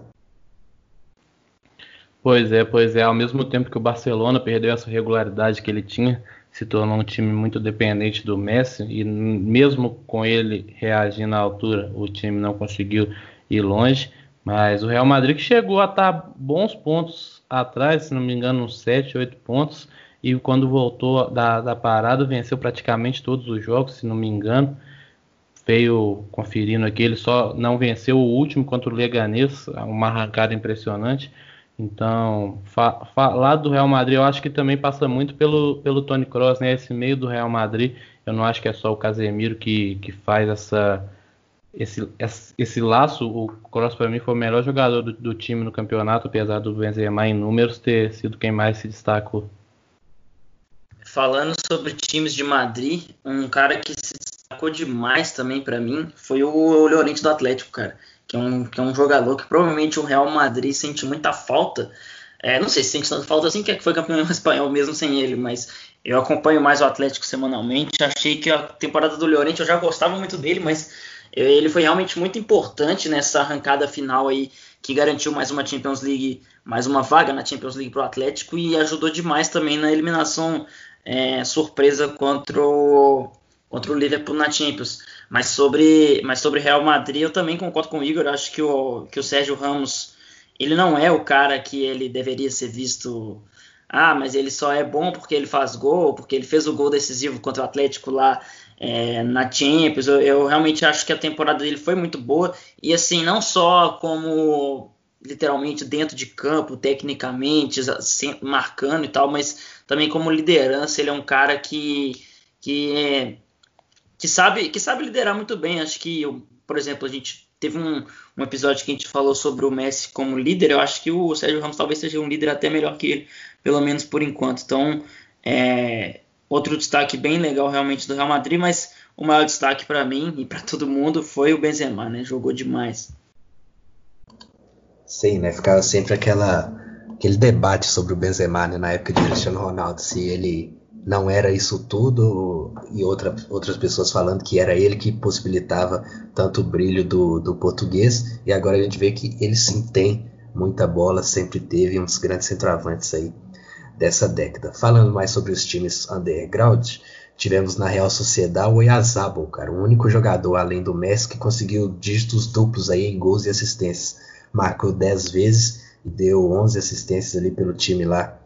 Pois é, pois é, ao mesmo tempo que o Barcelona perdeu essa regularidade que ele tinha, se tornou um time muito dependente do Messi e mesmo com ele reagindo à altura, o time não conseguiu ir longe. Mas o Real Madrid chegou a estar bons pontos atrás, se não me engano, uns 7, 8 pontos. E quando voltou da, da parada, venceu praticamente todos os jogos, se não me engano. Veio conferindo aqui, ele só não venceu o último contra o Leganês, uma arrancada impressionante. Então, fa falar do Real Madrid, eu acho que também passa muito pelo, pelo Tony Kroos, né? Esse meio do Real Madrid, eu não acho que é só o Casemiro que, que faz essa, esse, esse laço, o Kroos para mim foi o melhor jogador do, do, time no campeonato, apesar do Benzema em números ter sido quem mais se destacou. Falando sobre times de Madrid, um cara que se destacou demais também para mim foi o Llorente do Atlético, cara, que é, um, que é um jogador que provavelmente o Real Madrid sente muita falta. É, não sei se sente tanta falta assim, que é foi campeão espanhol mesmo sem ele, mas eu acompanho mais o Atlético semanalmente. Achei que a temporada do Llorente eu já gostava muito dele, mas ele foi realmente muito importante nessa arrancada final aí que garantiu mais uma Champions League, mais uma vaga na Champions League para o Atlético e ajudou demais também na eliminação é, surpresa contra o, contra o Liverpool na Champions. Mas sobre, mas sobre Real Madrid eu também concordo com o Igor. Acho que o, que o Sérgio Ramos ele não é o cara que ele deveria ser visto. Ah, mas ele só é bom porque ele faz gol, porque ele fez o gol decisivo contra o Atlético lá é, na Champions. Eu, eu, realmente acho que a temporada dele foi muito boa. E assim, não só como literalmente dentro de campo, tecnicamente, marcando e tal, mas também como liderança. Ele é um cara que, que, que, sabe, que sabe liderar muito bem. Acho que, por exemplo, a gente teve um, um episódio que a gente falou sobre o Messi como líder. Eu acho que o Sérgio Ramos talvez seja um líder até melhor que ele, pelo menos por enquanto. Então, é, outro destaque bem legal realmente do Real Madrid, mas o maior destaque para mim e para todo mundo foi o Benzema, né? Jogou demais. Sim, né? Ficava sempre aquela, aquele debate sobre o Benzema né? na época de Cristiano Ronaldo, se ele não era isso tudo e outra, outras pessoas falando que era ele que possibilitava tanto o brilho do, do português e agora a gente vê que ele sim tem muita bola, sempre teve uns grandes centroavantes aí dessa década. Falando mais sobre os times underground, tivemos na Real Sociedade o Oyarzabal, cara, o único jogador além do Messi que conseguiu dígitos duplos aí em gols e assistências. Marcou 10 vezes e deu 11 assistências ali pelo time lá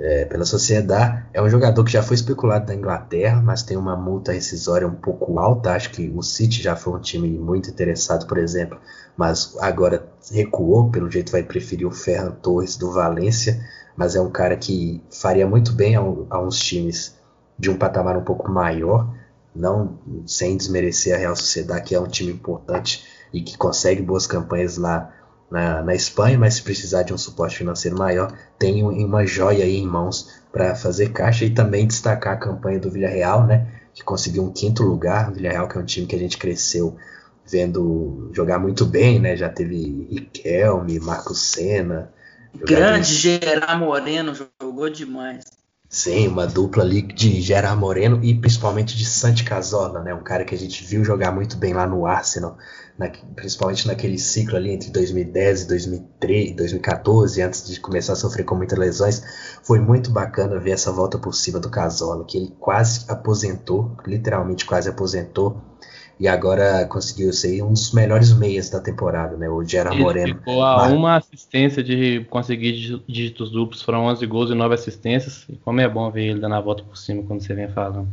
é, pela sociedade. É um jogador que já foi especulado da Inglaterra, mas tem uma multa rescisória um pouco alta. Acho que o City já foi um time muito interessado, por exemplo, mas agora recuou. Pelo jeito, vai preferir o Ferran Torres do Valência. Mas é um cara que faria muito bem a, a uns times de um patamar um pouco maior, não sem desmerecer a Real Sociedade, que é um time importante e que consegue boas campanhas lá na, na Espanha, mas se precisar de um suporte financeiro maior, tem uma joia aí em mãos para fazer caixa e também destacar a campanha do Villarreal, né, que conseguiu um quinto lugar. O Villarreal que é um time que a gente cresceu vendo jogar muito bem, né? Já teve Riquelme, Marcos Senna. Grande Gerard Moreno jogou demais. Sim, uma dupla ali de Gerard Moreno e principalmente de Santi Casola, né? Um cara que a gente viu jogar muito bem lá no Arsenal na, principalmente naquele ciclo ali entre 2010 e 2013, 2014, antes de começar a sofrer com muitas lesões, foi muito bacana ver essa volta por cima do Casola, que ele quase aposentou, literalmente quase aposentou, e agora conseguiu ser um dos melhores meias da temporada, né? O Gerard Moreno. Ficou a uma assistência de conseguir dígitos duplos, foram 11 gols e 9 assistências, e como é bom ver ele dando a volta por cima quando você vem falando.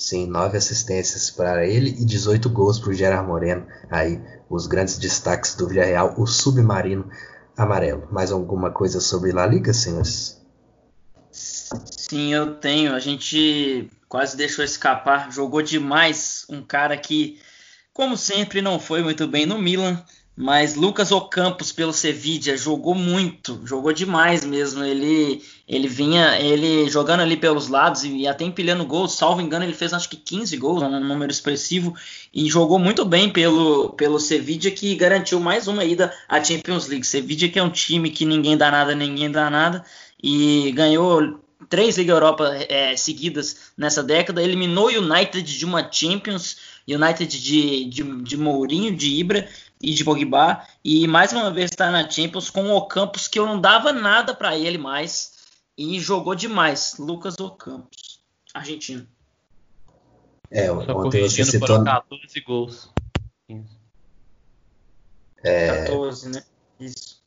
Sim, nove assistências para ele e 18 gols para o Gerard Moreno. Aí, os grandes destaques do Villarreal, o submarino amarelo. Mais alguma coisa sobre La Liga, senhores? Sim, eu tenho. A gente quase deixou escapar. Jogou demais um cara que, como sempre, não foi muito bem no Milan. Mas Lucas Ocampos pelo Sevilla jogou muito, jogou demais mesmo. Ele ele vinha ele jogando ali pelos lados e até empilhando gols. Salvo engano, ele fez acho que 15 gols, um número expressivo e jogou muito bem pelo pelo Sevilla que garantiu mais uma ida à Champions League. Sevilla que é um time que ninguém dá nada, ninguém dá nada e ganhou três Liga Europa é, seguidas nessa década, eliminou o United de uma Champions, United de, de, de Mourinho, de Ibra, e de Pogba e mais uma vez está na Champions com o Ocampos que eu não dava nada para ele mais e jogou demais, Lucas Ocampos, argentino. É, Só ontem você citou 14 gols. É... 14, né? Isso.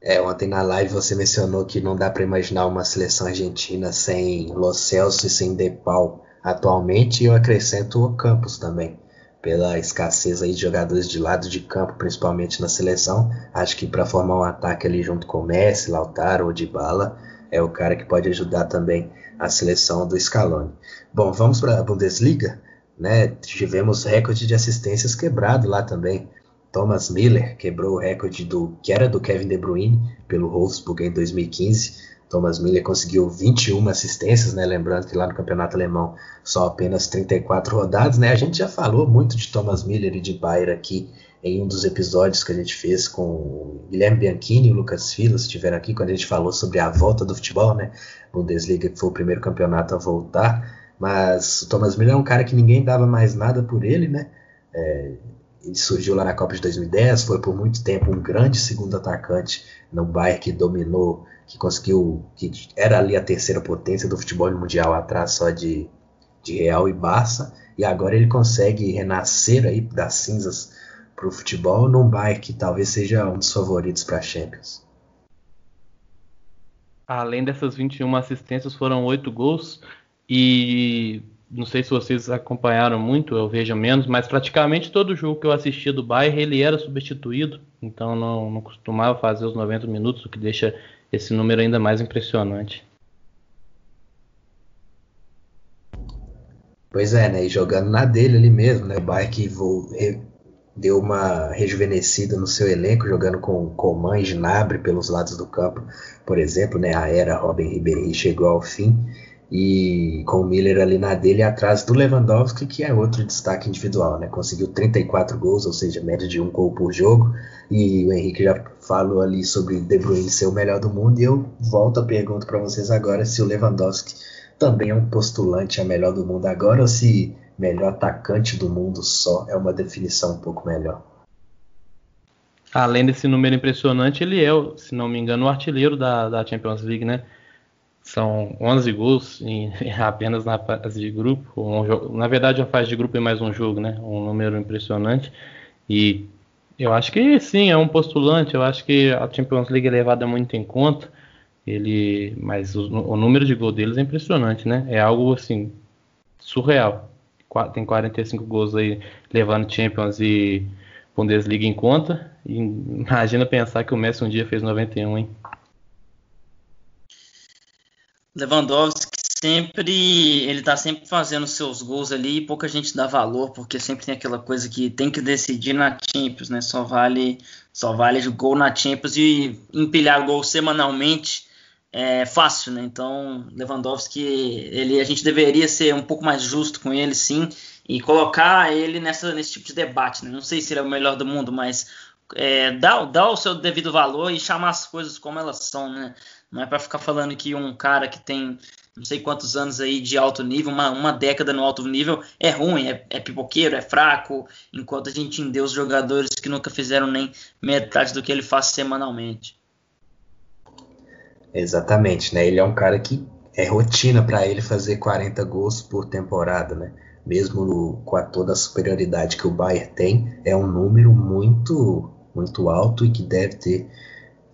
É, ontem na live você mencionou que não dá para imaginar uma seleção argentina sem Lo Celso e sem Depau atualmente, eu acrescento o Campos também pela escassez aí de jogadores de lado de campo, principalmente na seleção. Acho que para formar um ataque ali junto com Messi, Lautaro ou Dybala, é o cara que pode ajudar também a seleção do Scaloni. Bom, vamos para a Bundesliga, né? Tivemos recorde de assistências quebrado lá também. Thomas Miller quebrou o recorde do que era do Kevin De Bruyne pelo Wolfsburg em 2015 Thomas Miller conseguiu 21 assistências, né? Lembrando que lá no campeonato alemão só apenas 34 rodadas, né? A gente já falou muito de Thomas Miller e de Bayer aqui em um dos episódios que a gente fez com o Guilherme Bianchini e o Lucas Filas, estiveram aqui quando a gente falou sobre a volta do futebol, né? Bundesliga que foi o primeiro campeonato a voltar, mas o Thomas Miller é um cara que ninguém dava mais nada por ele, né? É, ele surgiu lá na Copa de 2010, foi por muito tempo um grande segundo atacante no Bayern que dominou que conseguiu, que era ali a terceira potência do futebol mundial atrás só de, de Real e Barça, e agora ele consegue renascer aí das cinzas para o futebol num Bayern que talvez seja um dos favoritos para a Champions. Além dessas 21 assistências, foram oito gols e não sei se vocês acompanharam muito, eu vejo menos, mas praticamente todo jogo que eu assistia do Bayern ele era substituído, então não, não costumava fazer os 90 minutos, o que deixa esse número ainda mais impressionante. Pois é, né? E jogando na dele ali mesmo, né? O Bayern que deu uma rejuvenescida no seu elenco, jogando com Coman e Gnabry pelos lados do campo, por exemplo, né? A era Robin Ribéry chegou ao fim e com o Miller ali na dele atrás do Lewandowski, que é outro destaque individual, né? Conseguiu 34 gols, ou seja, média de um gol por jogo. E o Henrique já falou ali sobre De Bruyne ser o melhor do mundo. E eu volto a pergunta para vocês agora se o Lewandowski também é um postulante a melhor do mundo agora ou se melhor atacante do mundo só é uma definição um pouco melhor. Além desse número impressionante, ele é, se não me engano, o artilheiro da, da Champions League, né? São 11 gols em, apenas na fase de grupo. Um na verdade, a fase de grupo é mais um jogo, né? Um número impressionante. E eu acho que sim, é um postulante. Eu acho que a Champions League é levada muito em conta. Ele, mas o, o número de gols deles é impressionante, né? É algo assim surreal. Tem 45 gols aí levando Champions e Bundesliga em conta. E imagina pensar que o Messi um dia fez 91, hein? Lewandowski sempre ele tá sempre fazendo seus gols ali e pouca gente dá valor porque sempre tem aquela coisa que tem que decidir na Champions, né? Só vale só vale gol na Champions e empilhar gol semanalmente é fácil, né? Então Lewandowski ele a gente deveria ser um pouco mais justo com ele, sim, e colocar ele nessa nesse tipo de debate. Né? Não sei se ele é o melhor do mundo, mas é, dá, dá o seu devido valor e chamar as coisas como elas são, né? Não é para ficar falando que um cara que tem não sei quantos anos aí de alto nível, uma, uma década no alto nível, é ruim, é, é pipoqueiro, é fraco, enquanto a gente os jogadores que nunca fizeram nem metade do que ele faz semanalmente. Exatamente, né? Ele é um cara que é rotina para ele fazer 40 gols por temporada, né? Mesmo no, com a toda a superioridade que o Bayern tem, é um número muito muito alto e que deve ter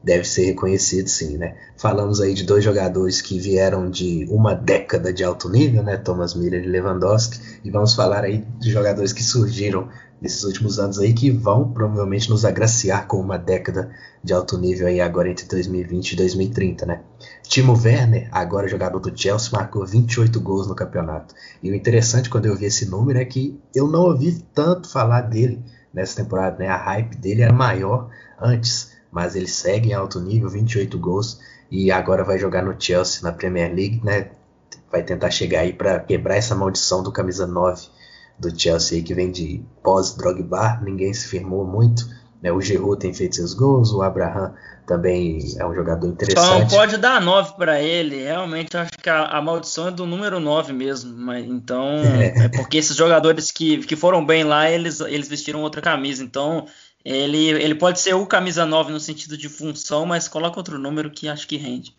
deve ser reconhecido sim, né? Falamos aí de dois jogadores que vieram de uma década de alto nível, né? Thomas Miller e Lewandowski, e vamos falar aí de jogadores que surgiram nesses últimos anos aí que vão provavelmente nos agraciar com uma década de alto nível aí agora entre 2020 e 2030, né? Timo Werner, agora jogador do Chelsea, marcou 28 gols no campeonato. E o interessante quando eu vi esse número é que eu não ouvi tanto falar dele nessa temporada, né? A hype dele era maior antes mas ele segue em alto nível, 28 gols, e agora vai jogar no Chelsea na Premier League, né? Vai tentar chegar aí para quebrar essa maldição do camisa 9 do Chelsea que vem de pós-Drogba, ninguém se firmou muito, né? O Giroud tem feito seus gols, o Abraham também é um jogador interessante. Só não pode dar 9 para ele, realmente acho que a, a, maldição é do número 9 mesmo, mas então é, é porque esses jogadores que, que foram bem lá, eles, eles vestiram outra camisa, então ele, ele pode ser o camisa 9 no sentido de função, mas coloca outro número que acho que rende.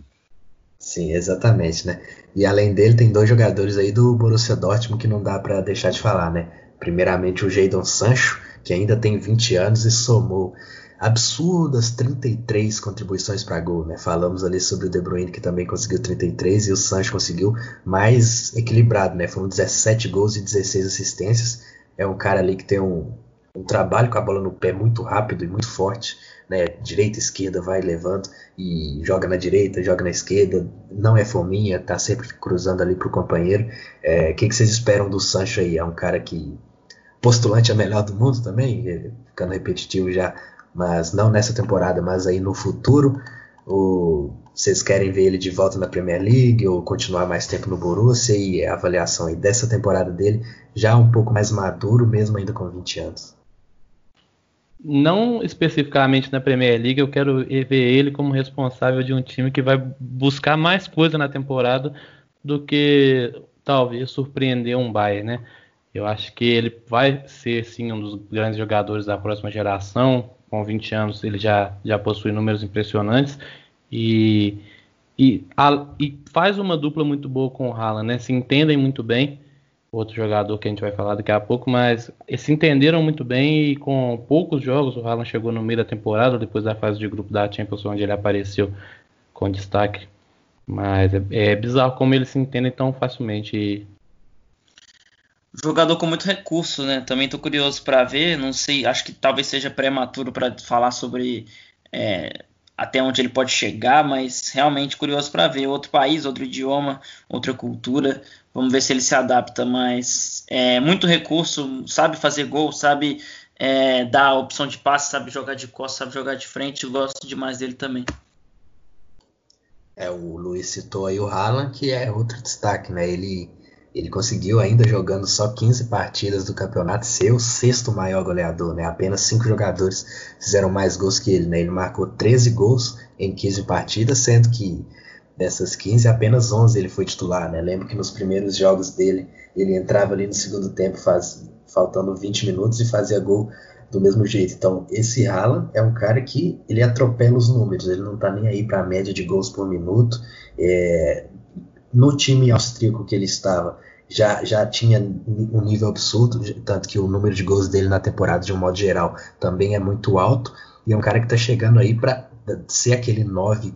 Sim, exatamente, né? E além dele, tem dois jogadores aí do Borussia Dortmund que não dá para deixar de falar, né? Primeiramente o Jadon Sancho, que ainda tem 20 anos e somou absurdas 33 contribuições para gol, né? Falamos ali sobre o De Bruyne que também conseguiu 33 e o Sancho conseguiu mais equilibrado, né? Foram 17 gols e 16 assistências. É um cara ali que tem um, um trabalho com a bola no pé muito rápido e muito forte, né? Direita, esquerda, vai levando e joga na direita, joga na esquerda, não é fominha, tá sempre cruzando ali pro companheiro. O é, que, que vocês esperam do Sancho aí? É um cara que postulante a melhor do mundo também, é, ficando repetitivo já, mas não nessa temporada, mas aí no futuro. O, vocês querem ver ele de volta na Premier League ou continuar mais tempo no Borussia e a avaliação aí dessa temporada dele já um pouco mais maduro, mesmo ainda com 20 anos? Não especificamente na Premier League, eu quero ver ele como responsável de um time que vai buscar mais coisa na temporada do que talvez surpreender um Bayern, né? Eu acho que ele vai ser sim um dos grandes jogadores da próxima geração. Com 20 anos ele já, já possui números impressionantes e, e, a, e faz uma dupla muito boa com o Haaland, né? Se entendem muito bem outro jogador que a gente vai falar daqui a pouco, mas eles se entenderam muito bem e com poucos jogos, o Haaland chegou no meio da temporada, depois da fase de grupo da Champions, onde ele apareceu com destaque. Mas é, é bizarro como eles se entendem tão facilmente. Jogador com muito recurso, né? Também tô curioso para ver, não sei, acho que talvez seja prematuro para falar sobre é, até onde ele pode chegar, mas realmente curioso para ver outro país, outro idioma, outra cultura. Vamos ver se ele se adapta, mas é muito recurso, sabe fazer gol, sabe é, dar a opção de passe, sabe jogar de costas, sabe jogar de frente. Gosto demais dele também. É, o Luiz citou aí o Haaland, que é outro destaque, né? Ele, ele conseguiu, ainda jogando só 15 partidas do campeonato, ser o sexto maior goleador, né? Apenas cinco jogadores fizeram mais gols que ele, né? Ele marcou 13 gols em 15 partidas, sendo que dessas 15, apenas 11 ele foi titular, né? Lembro que nos primeiros jogos dele, ele entrava ali no segundo tempo, faz, faltando 20 minutos e fazia gol do mesmo jeito. Então, esse Haaland é um cara que ele atropela os números, ele não tá nem aí para a média de gols por minuto. É, no time austríaco que ele estava, já, já tinha um nível absurdo, tanto que o número de gols dele na temporada, de um modo geral, também é muito alto. E é um cara que está chegando aí para ser aquele 9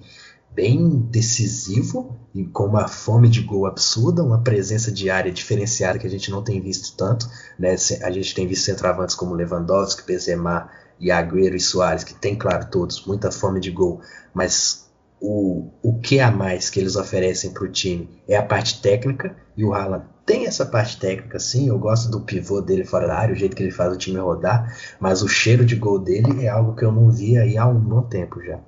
bem decisivo e com uma fome de gol absurda, uma presença de área diferenciada que a gente não tem visto tanto. Né? A gente tem visto centroavantes como Lewandowski, Benzema e Agüero e Soares, que tem, claro, todos muita fome de gol, mas o, o que a mais que eles oferecem para o time é a parte técnica, e o Haaland tem essa parte técnica, sim. Eu gosto do pivô dele fora da área, o jeito que ele faz o time rodar, mas o cheiro de gol dele é algo que eu não via aí há um bom tempo já.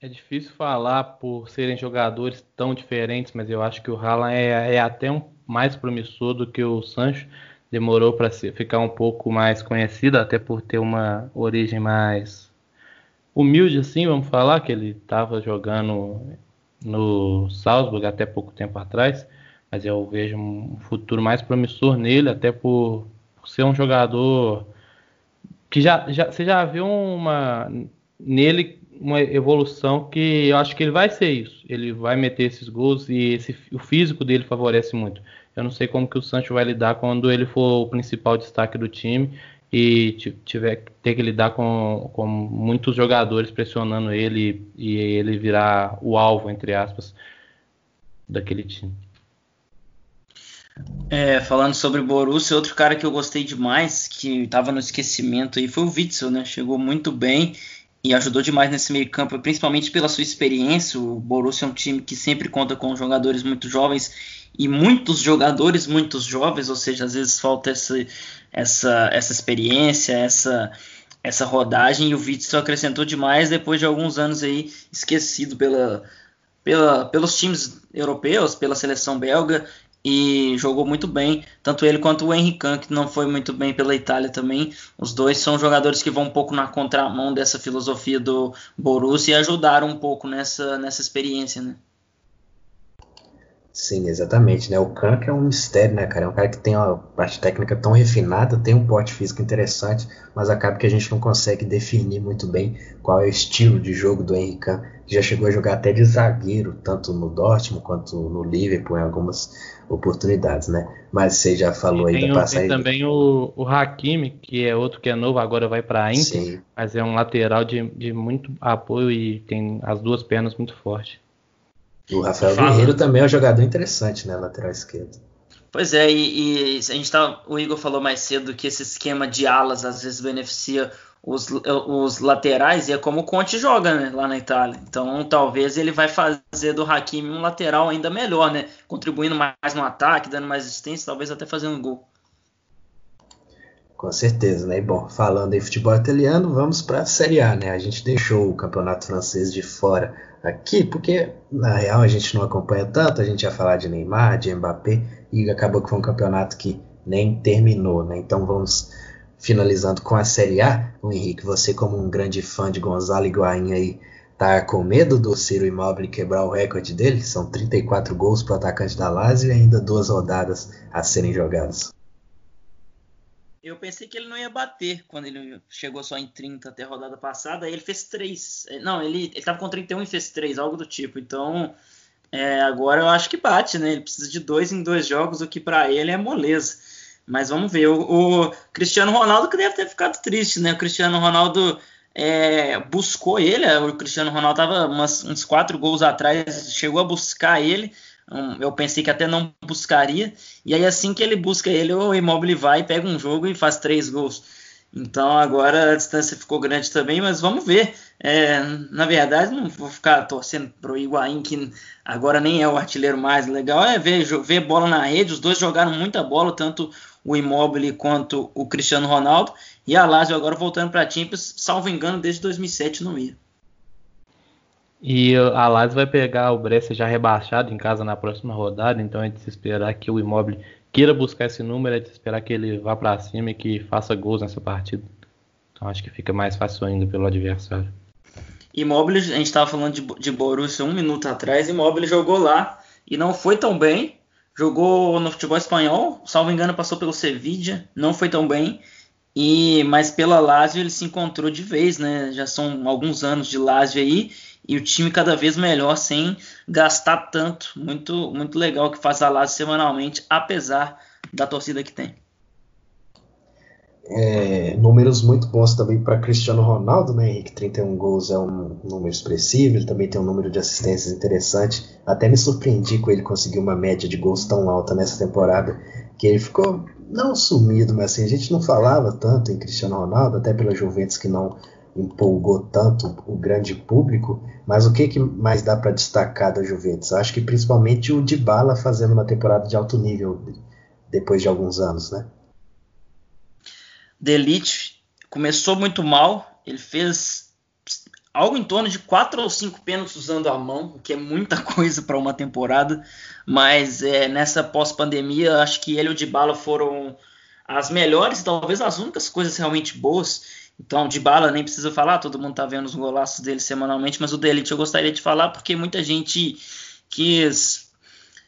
É difícil falar por serem jogadores tão diferentes, mas eu acho que o Haaland é, é até um mais promissor do que o Sancho. Demorou para ficar um pouco mais conhecido, até por ter uma origem mais humilde, assim, vamos falar, que ele estava jogando no Salzburg até pouco tempo atrás, mas eu vejo um futuro mais promissor nele, até por, por ser um jogador que já, já você já viu uma nele uma evolução que eu acho que ele vai ser isso. Ele vai meter esses gols e esse, o físico dele favorece muito. Eu não sei como que o Sancho vai lidar quando ele for o principal destaque do time e tiver ter que lidar com, com muitos jogadores pressionando ele e ele virar o alvo, entre aspas, daquele time. É, falando sobre o Borussia, outro cara que eu gostei demais, que estava no esquecimento aí, foi o Witzel, né? Chegou muito bem e ajudou demais nesse meio campo, principalmente pela sua experiência. O Borussia é um time que sempre conta com jogadores muito jovens e muitos jogadores muito jovens, ou seja, às vezes falta essa, essa, essa experiência, essa, essa rodagem, e o Witzel acrescentou demais depois de alguns anos aí esquecido pela, pela, pelos times europeus, pela seleção belga, e jogou muito bem, tanto ele quanto o Henrique que não foi muito bem pela Itália também. Os dois são jogadores que vão um pouco na contramão dessa filosofia do Borussia e ajudaram um pouco nessa, nessa experiência, né? Sim, exatamente, né? O Kank é um mistério, né, cara? É um cara que tem uma parte técnica tão refinada, tem um porte físico interessante, mas acaba que a gente não consegue definir muito bem qual é o estilo de jogo do Henrique que já chegou a jogar até de zagueiro, tanto no Dortmund quanto no Liverpool em algumas oportunidades, né? Mas você já falou aí da passagem. Tem também o, o Hakimi, que é outro que é novo, agora vai para a Inter, Sim. mas é um lateral de, de muito apoio e tem as duas pernas muito fortes. O Rafael Fala. Guerreiro também é um jogador interessante, né? Lateral esquerdo. Pois é, e, e, a gente tá, o Igor falou mais cedo que esse esquema de alas às vezes beneficia os, os laterais e é como o Conte joga né, lá na Itália. Então talvez ele vai fazer do Hakimi um lateral ainda melhor, né? Contribuindo mais no ataque, dando mais assistência, talvez até fazendo um gol. Com certeza, né? E bom, falando em futebol italiano, vamos para a Série A, né? A gente deixou o campeonato francês de fora aqui, porque na real a gente não acompanha tanto, a gente ia falar de Neymar, de Mbappé, e acabou que foi um campeonato que nem terminou, né? Então vamos finalizando com a Série A. O Henrique, você como um grande fã de Gonzalo Higuaín aí, tá com medo do Ciro Immobile quebrar o recorde dele? São 34 gols para o atacante da Lazio e ainda duas rodadas a serem jogadas. Eu pensei que ele não ia bater quando ele chegou só em 30 até a rodada passada. Aí ele fez 3. É, não, ele, ele tava com 31 e fez 3, algo do tipo. Então, é, agora eu acho que bate, né? Ele precisa de dois em dois jogos, o que para ele é moleza. Mas vamos ver. O, o, Cristiano Ronaldo que deve ter ficado triste, né? O Cristiano Ronaldo é, buscou ele. O Cristiano Ronaldo tava umas, uns quatro gols atrás, chegou a buscar ele eu pensei que até não buscaria. E aí, assim que ele busca ele, o Immobile vai, pega um jogo e faz três gols. Então agora a distância ficou grande também, mas vamos ver. É, na verdade, não vou ficar torcendo para o Higuaín, que agora nem é o artilheiro mais legal. É ver, ver bola na rede. Os dois jogaram muita bola, tanto o Immobile quanto o Cristiano Ronaldo. E a Lazio agora voltando para a Champions, salvo engano, desde 2007 não ia. E a Lazio vai pegar o Brescia já rebaixado em casa na próxima rodada, então é de se esperar que o Immobile queira buscar esse número, é de se esperar que ele vá para cima e que faça gols nessa partida. Então acho que fica mais fácil ainda pelo adversário. Immobile, a gente estava falando de, de Borussia um minuto atrás, Immobile jogou lá e não foi tão bem. Jogou no futebol espanhol, salvo engano, passou pelo Sevilla, não foi tão bem. E mas pela Lazio ele se encontrou de vez, né? Já são alguns anos de Lazio aí e o time cada vez melhor sem gastar tanto. Muito muito legal que faz a Lazio semanalmente, apesar da torcida que tem. É, números muito bons também para Cristiano Ronaldo, né, Henrique? 31 gols é um número expressivo, ele também tem um número de assistências interessante. Até me surpreendi com ele conseguir uma média de gols tão alta nessa temporada, que ele ficou não sumido, mas assim, a gente não falava tanto em Cristiano Ronaldo, até pela Juventus que não empolgou tanto o grande público, mas o que, que mais dá para destacar da Juventus? Acho que principalmente o Dybala fazendo uma temporada de alto nível depois de alguns anos, né? The Elite começou muito mal. Ele fez algo em torno de quatro ou cinco pênaltis usando a mão, o que é muita coisa para uma temporada. Mas é, nessa pós-pandemia, acho que ele e o Dybala foram as melhores, talvez as únicas coisas realmente boas. Então, de bala nem precisa falar, todo mundo tá vendo os golaços dele semanalmente, mas o Delite eu gostaria de falar porque muita gente quis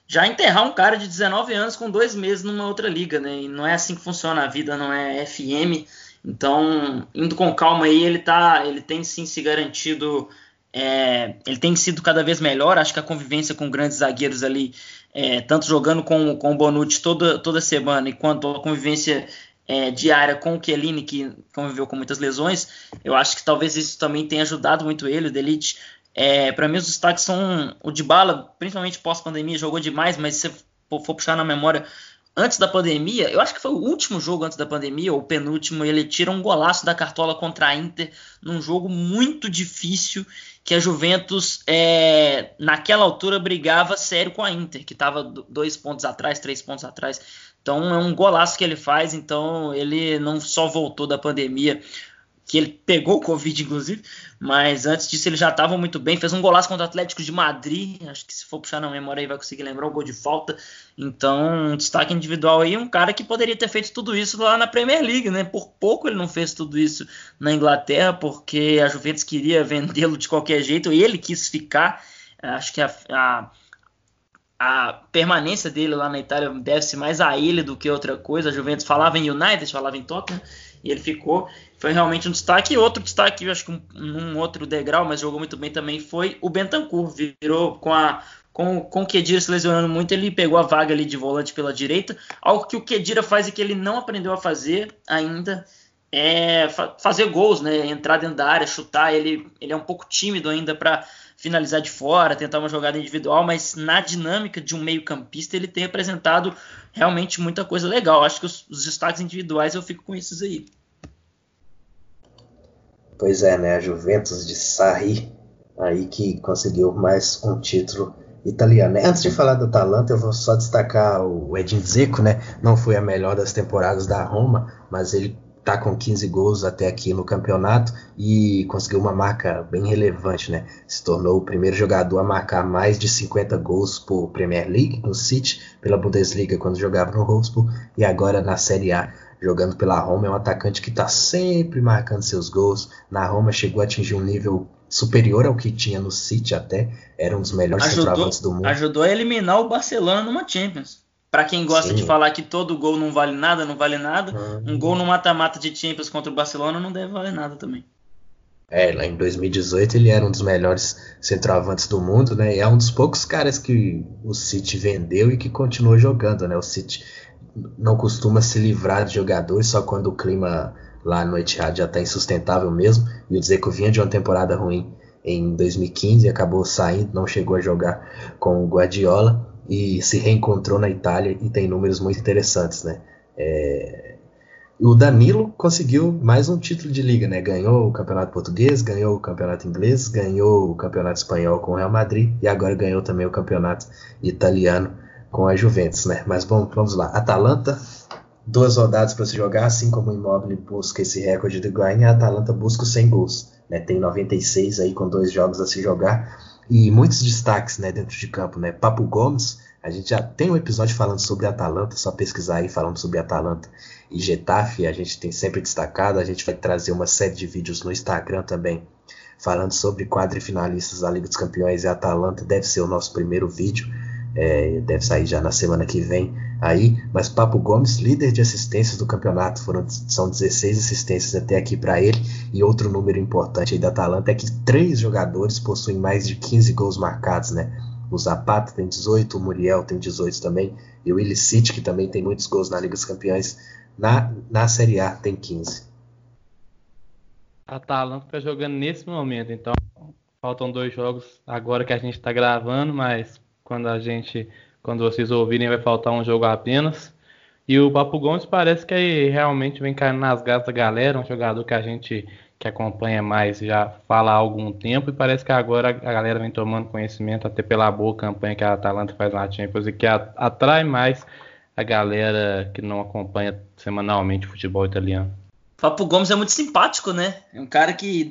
já enterrar um cara de 19 anos com dois meses numa outra liga, né? E não é assim que funciona a vida, não é FM. Então, indo com calma aí, ele tá, ele tem sim se garantido, é, ele tem sido cada vez melhor. Acho que a convivência com grandes zagueiros ali, é, tanto jogando com, com o Bonucci toda, toda semana, e quanto a convivência é, diária com o Chiellini, que conviveu com muitas lesões, eu acho que talvez isso também tenha ajudado muito ele, o Delite, é, para mim, os destaques são o de bala, principalmente pós-pandemia, jogou demais, mas se você for puxar na memória, antes da pandemia, eu acho que foi o último jogo antes da pandemia, ou o penúltimo, ele tira um golaço da cartola contra a Inter, num jogo muito difícil, que a Juventus, é, naquela altura, brigava sério com a Inter, que estava dois pontos atrás, três pontos atrás. Então é um golaço que ele faz, então ele não só voltou da pandemia que ele pegou o Covid, inclusive, mas antes disso ele já estava muito bem, fez um golaço contra o Atlético de Madrid, acho que se for puxar na memória aí vai conseguir lembrar um gol de falta, então um destaque individual aí, um cara que poderia ter feito tudo isso lá na Premier League, né, por pouco ele não fez tudo isso na Inglaterra, porque a Juventus queria vendê-lo de qualquer jeito, ele quis ficar, acho que a, a a permanência dele lá na Itália deve-se mais a ele do que outra coisa. A Juventus falava em United, falava em Tottenham, e ele ficou. Foi realmente um destaque. E outro destaque, eu acho que um, num outro degrau, mas jogou muito bem também, foi o Bentancur. Virou com a. Com, com o Kedira se lesionando muito, ele pegou a vaga ali de volante pela direita. Algo que o Kedira faz e que ele não aprendeu a fazer ainda é fazer gols, né? Entrar dentro da área, chutar. Ele, ele é um pouco tímido ainda para finalizar de fora, tentar uma jogada individual, mas na dinâmica de um meio-campista ele tem apresentado realmente muita coisa legal. Acho que os, os destaques individuais eu fico com esses aí. Pois é, né? A Juventus de Sarri aí que conseguiu mais um título italiano. Né? Antes de falar do Atalanta, eu vou só destacar o Edin Dzeko, né? Não foi a melhor das temporadas da Roma, mas ele tá com 15 gols até aqui no campeonato e conseguiu uma marca bem relevante, né? Se tornou o primeiro jogador a marcar mais de 50 gols por Premier League no City, pela Bundesliga quando jogava no Wolfsburg e agora na Série A jogando pela Roma, é um atacante que está sempre marcando seus gols. Na Roma chegou a atingir um nível superior ao que tinha no City até, era um dos melhores centroavantes do mundo. Ajudou a eliminar o Barcelona numa Champions. Para quem gosta Sim. de falar que todo gol não vale nada, não vale nada, uhum. um gol no mata-mata de Champions contra o Barcelona não deve valer nada também. É, lá em 2018 ele era um dos melhores centroavantes do mundo, né? E é um dos poucos caras que o City vendeu e que continuou jogando, né? O City não costuma se livrar de jogadores só quando o clima lá no Etihad já está insustentável mesmo. E o Dzeko vinha de uma temporada ruim em 2015, acabou saindo, não chegou a jogar com o Guardiola e se reencontrou na Itália e tem números muito interessantes, né? É... O Danilo conseguiu mais um título de liga, né? Ganhou o Campeonato Português, ganhou o Campeonato Inglês, ganhou o Campeonato Espanhol com o Real Madrid e agora ganhou também o Campeonato Italiano com a Juventus, né? Mas bom, vamos lá. Atalanta, duas rodadas para se jogar, assim como o Immobile busca esse recorde de Guarani, a Atalanta busca os 100 gols. né, tem 96 aí com dois jogos a se jogar e muitos destaques né, dentro de campo, né? Papo Gomes, a gente já tem um episódio falando sobre Atalanta, só pesquisar aí falando sobre Atalanta e Getafe, a gente tem sempre destacado, a gente vai trazer uma série de vídeos no Instagram também falando sobre quadrifinalistas da Liga dos Campeões e Atalanta, deve ser o nosso primeiro vídeo, é, deve sair já na semana que vem aí, mas Papo Gomes, líder de assistências do campeonato, foram, são 16 assistências até aqui para ele, e outro número importante aí da Atalanta é que três jogadores possuem mais de 15 gols marcados, né? O Zapata tem 18, o Muriel tem 18 também, e o Illicit, que também tem muitos gols na Liga dos Campeões, na, na Série A tem 15. A Atalanta está jogando nesse momento, então faltam dois jogos agora que a gente está gravando, mas quando a gente, quando vocês ouvirem, vai faltar um jogo apenas. E o Papo Gomes parece que realmente vem caindo nas garras da galera, um jogador que a gente que acompanha mais já fala há algum tempo e parece que agora a galera vem tomando conhecimento até pela boa campanha que a Atalanta faz na Champions e que atrai mais a galera que não acompanha semanalmente o futebol italiano. Papo Gomes é muito simpático, né? É um cara que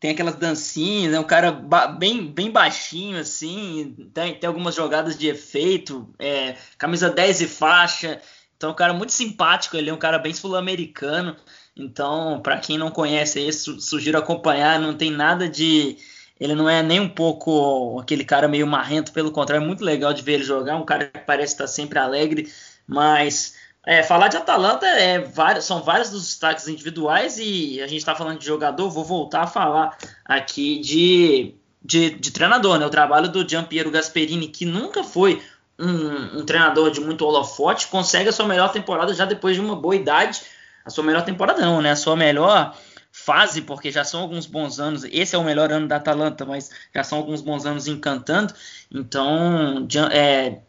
tem aquelas dancinhas, é um cara bem, bem baixinho, assim, tem, tem algumas jogadas de efeito, é, camisa 10 e faixa, então é um cara muito simpático, ele é um cara bem sul-americano, então, para quem não conhece aí, sugiro acompanhar, não tem nada de... Ele não é nem um pouco aquele cara meio marrento, pelo contrário, é muito legal de ver ele jogar, um cara que parece estar sempre alegre, mas é, falar de Atalanta é vários, são vários dos destaques individuais e a gente está falando de jogador, vou voltar a falar aqui de, de, de treinador, né? O trabalho do Giampiero Gasperini, que nunca foi um, um, treinador de muito holofote, consegue a sua melhor temporada já depois de uma boa idade. A sua melhor temporada não, né? A sua melhor fase, porque já são alguns bons anos. Esse é o melhor ano da Atalanta, mas já são alguns bons anos encantando. Então, é,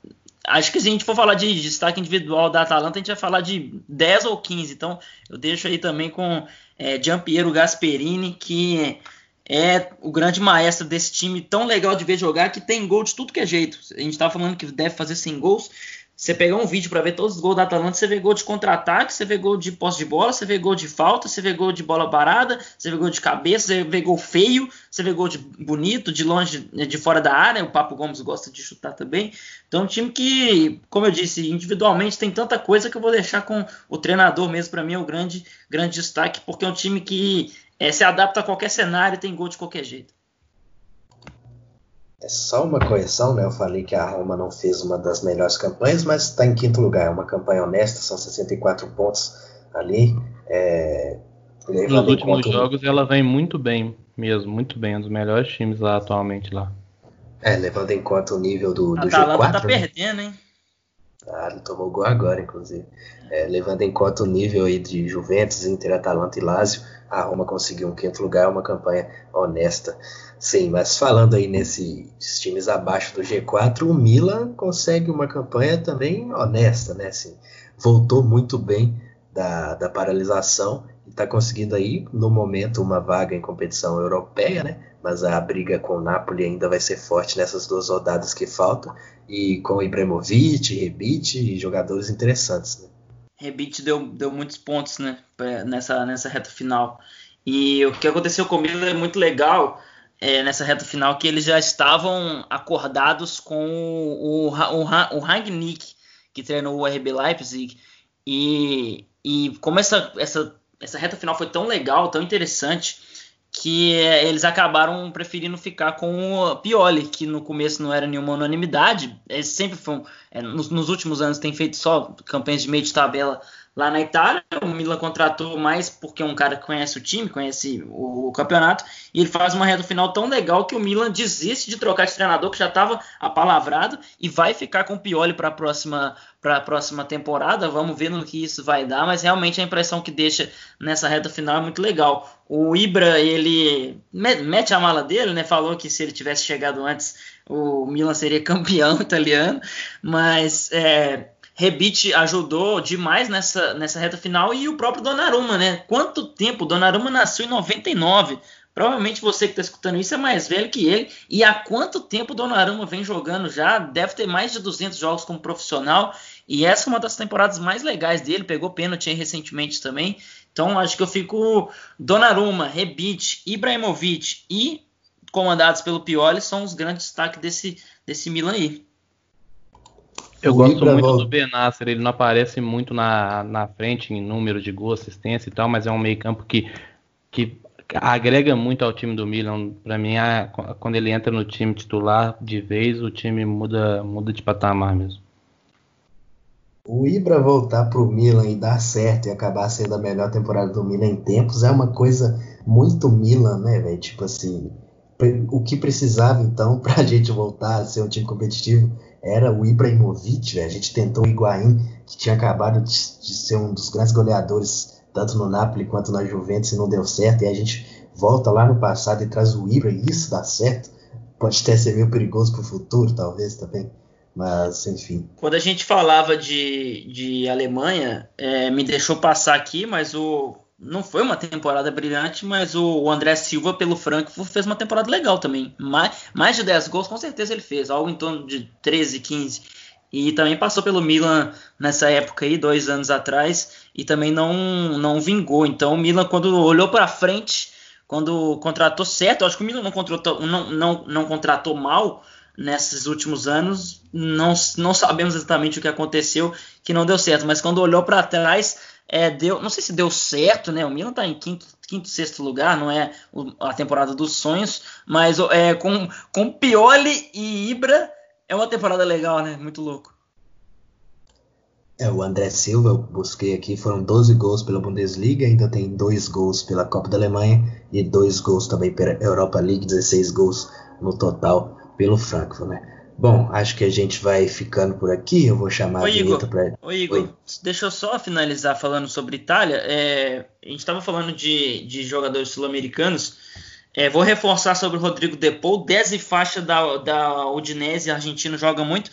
acho que se a gente for falar de destaque individual da Atalanta, a gente vai falar de 10 ou 15. Então, eu deixo aí também com é, Giampiero Gasperini, que é o grande maestro desse time tão legal de ver jogar, que tem gol de tudo que é jeito. A gente estava falando que deve fazer 100 gols. Você pegar um vídeo para ver todos os gols da Atalanta, você vê gol de contra-ataque, você vê gol de posse de bola, você vê gol de falta, você vê gol de bola parada, você vê gol de cabeça, você vê gol feio, você vê gol de bonito, de longe, de fora da área. O Papo Gomes gosta de chutar também. Então, um time que, como eu disse, individualmente tem tanta coisa que eu vou deixar com o treinador mesmo. Para mim é o grande, grande destaque, porque é um time que é, se adapta a qualquer cenário e tem gol de qualquer jeito. É só uma correção, né? Eu falei que a Roma não fez uma das melhores campanhas, mas está em quinto lugar. É uma campanha honesta, são 64 pontos ali. É... Nos últimos conta... jogos ela vem muito bem mesmo, muito bem. Um dos melhores times lá atualmente lá. É, levando em conta o nível do, do G4. tá né? perdendo, hein? Ah, ele tomou gol agora, inclusive. É, levando em conta o nível aí de Juventus, Inter, Atalanta e Lazio, a Roma conseguiu um quinto lugar, uma campanha honesta. Sim, mas falando aí nesses times abaixo do G4, o Milan consegue uma campanha também honesta, né? Assim, voltou muito bem da, da paralisação e está conseguindo aí, no momento, uma vaga em competição europeia, né? Mas a briga com o Napoli ainda vai ser forte nessas duas rodadas que faltam. E com Ibrahimovic, Rebite e jogadores interessantes, né? Rebite deu, deu muitos pontos né, nessa, nessa reta final. E o que aconteceu com o Milan é muito legal é, nessa reta final, que eles já estavam acordados com o, o, o, o que treinou o RB Leipzig. E, e como essa, essa, essa reta final foi tão legal, tão interessante, que é, eles acabaram preferindo ficar com o Pioli, que no começo não era nenhuma unanimidade. Eles sempre foram, é, nos, nos, últimos anos tem feito só campanhas de meio de tabela lá na Itália. O Milan contratou mais porque é um cara que conhece o time, conhece o, o, campeonato, e ele faz uma reta final tão legal que o Milan desiste de trocar de treinador, que já estava apalavrado, e vai ficar com o Pioli para a próxima, próxima temporada. Vamos ver no que isso vai dar, mas realmente a impressão que deixa nessa reta final é muito legal. O Ibra, ele mete a mala dele, né? Falou que se ele tivesse chegado antes, o Milan seria campeão italiano, mas é, Rebite ajudou demais nessa, nessa reta final e o próprio Donnarumma, né? Quanto tempo? Donnarumma nasceu em 99. Provavelmente você que está escutando isso é mais velho que ele. E há quanto tempo Donnarumma vem jogando já? Deve ter mais de 200 jogos como profissional. E essa é uma das temporadas mais legais dele, pegou pênalti recentemente também. Então acho que eu fico Donnarumma, Rebic, Ibrahimovic e comandados pelo Pioli são os grandes destaques desse, desse Milan aí. Eu gosto muito do Benasser, ele não aparece muito na, na frente em número de gols, assistência e tal, mas é um meio campo que, que agrega muito ao time do Milan. Para mim, a, quando ele entra no time titular de vez, o time muda, muda de patamar mesmo. O Ibra voltar para o Milan e dar certo e acabar sendo a melhor temporada do Milan em tempos é uma coisa muito Milan, né, velho? Tipo assim, o que precisava então para a gente voltar a ser um time competitivo era o Ibrahimovic, véio. a gente tentou o Higuaín, que tinha acabado de, de, ser um dos grandes goleadores, tanto no Napoli quanto na Juventus, e não deu certo, e a gente volta lá no passado e traz o Ibra, e isso dá certo, pode até ser meio perigoso para o futuro, talvez, também. Mas, enfim. Quando a gente falava de, de Alemanha, é, me deixou passar aqui, mas o, não foi uma temporada brilhante, mas o André Silva pelo Frankfurt fez uma temporada legal também. Mais, mais de 10 gols com certeza ele fez, algo em torno de 13, 15. E também passou pelo Milan nessa época aí, dois anos atrás, e também não, não vingou. Então o Milan, quando olhou para frente, quando contratou certo, acho que o Milan não contratou, não, não, não contratou mal nesses últimos anos, não, não sabemos exatamente o que aconteceu, que não deu certo, mas quando olhou para trás, é, deu, não sei se deu certo, né? O Milan está em quinto, quinto, sexto lugar, não é a temporada dos sonhos, mas é, com, com Pioli e Ibra é uma temporada legal, né? Muito louco. É, o André Silva, eu busquei aqui, foram 12 gols pela Bundesliga, ainda tem dois gols pela Copa da Alemanha e dois gols também pela Europa League, 16 gols no total pelo Frankfurt, né? Bom, acho que a gente vai ficando por aqui. Eu vou chamar Oi, a Igor. pra. Oi, Igor. Oi. Deixa eu só finalizar falando sobre Itália. É, a gente estava falando de, de jogadores sul-americanos. É, vou reforçar sobre o Rodrigo Depou. 10 e faixa da, da Udinese, argentino, joga muito.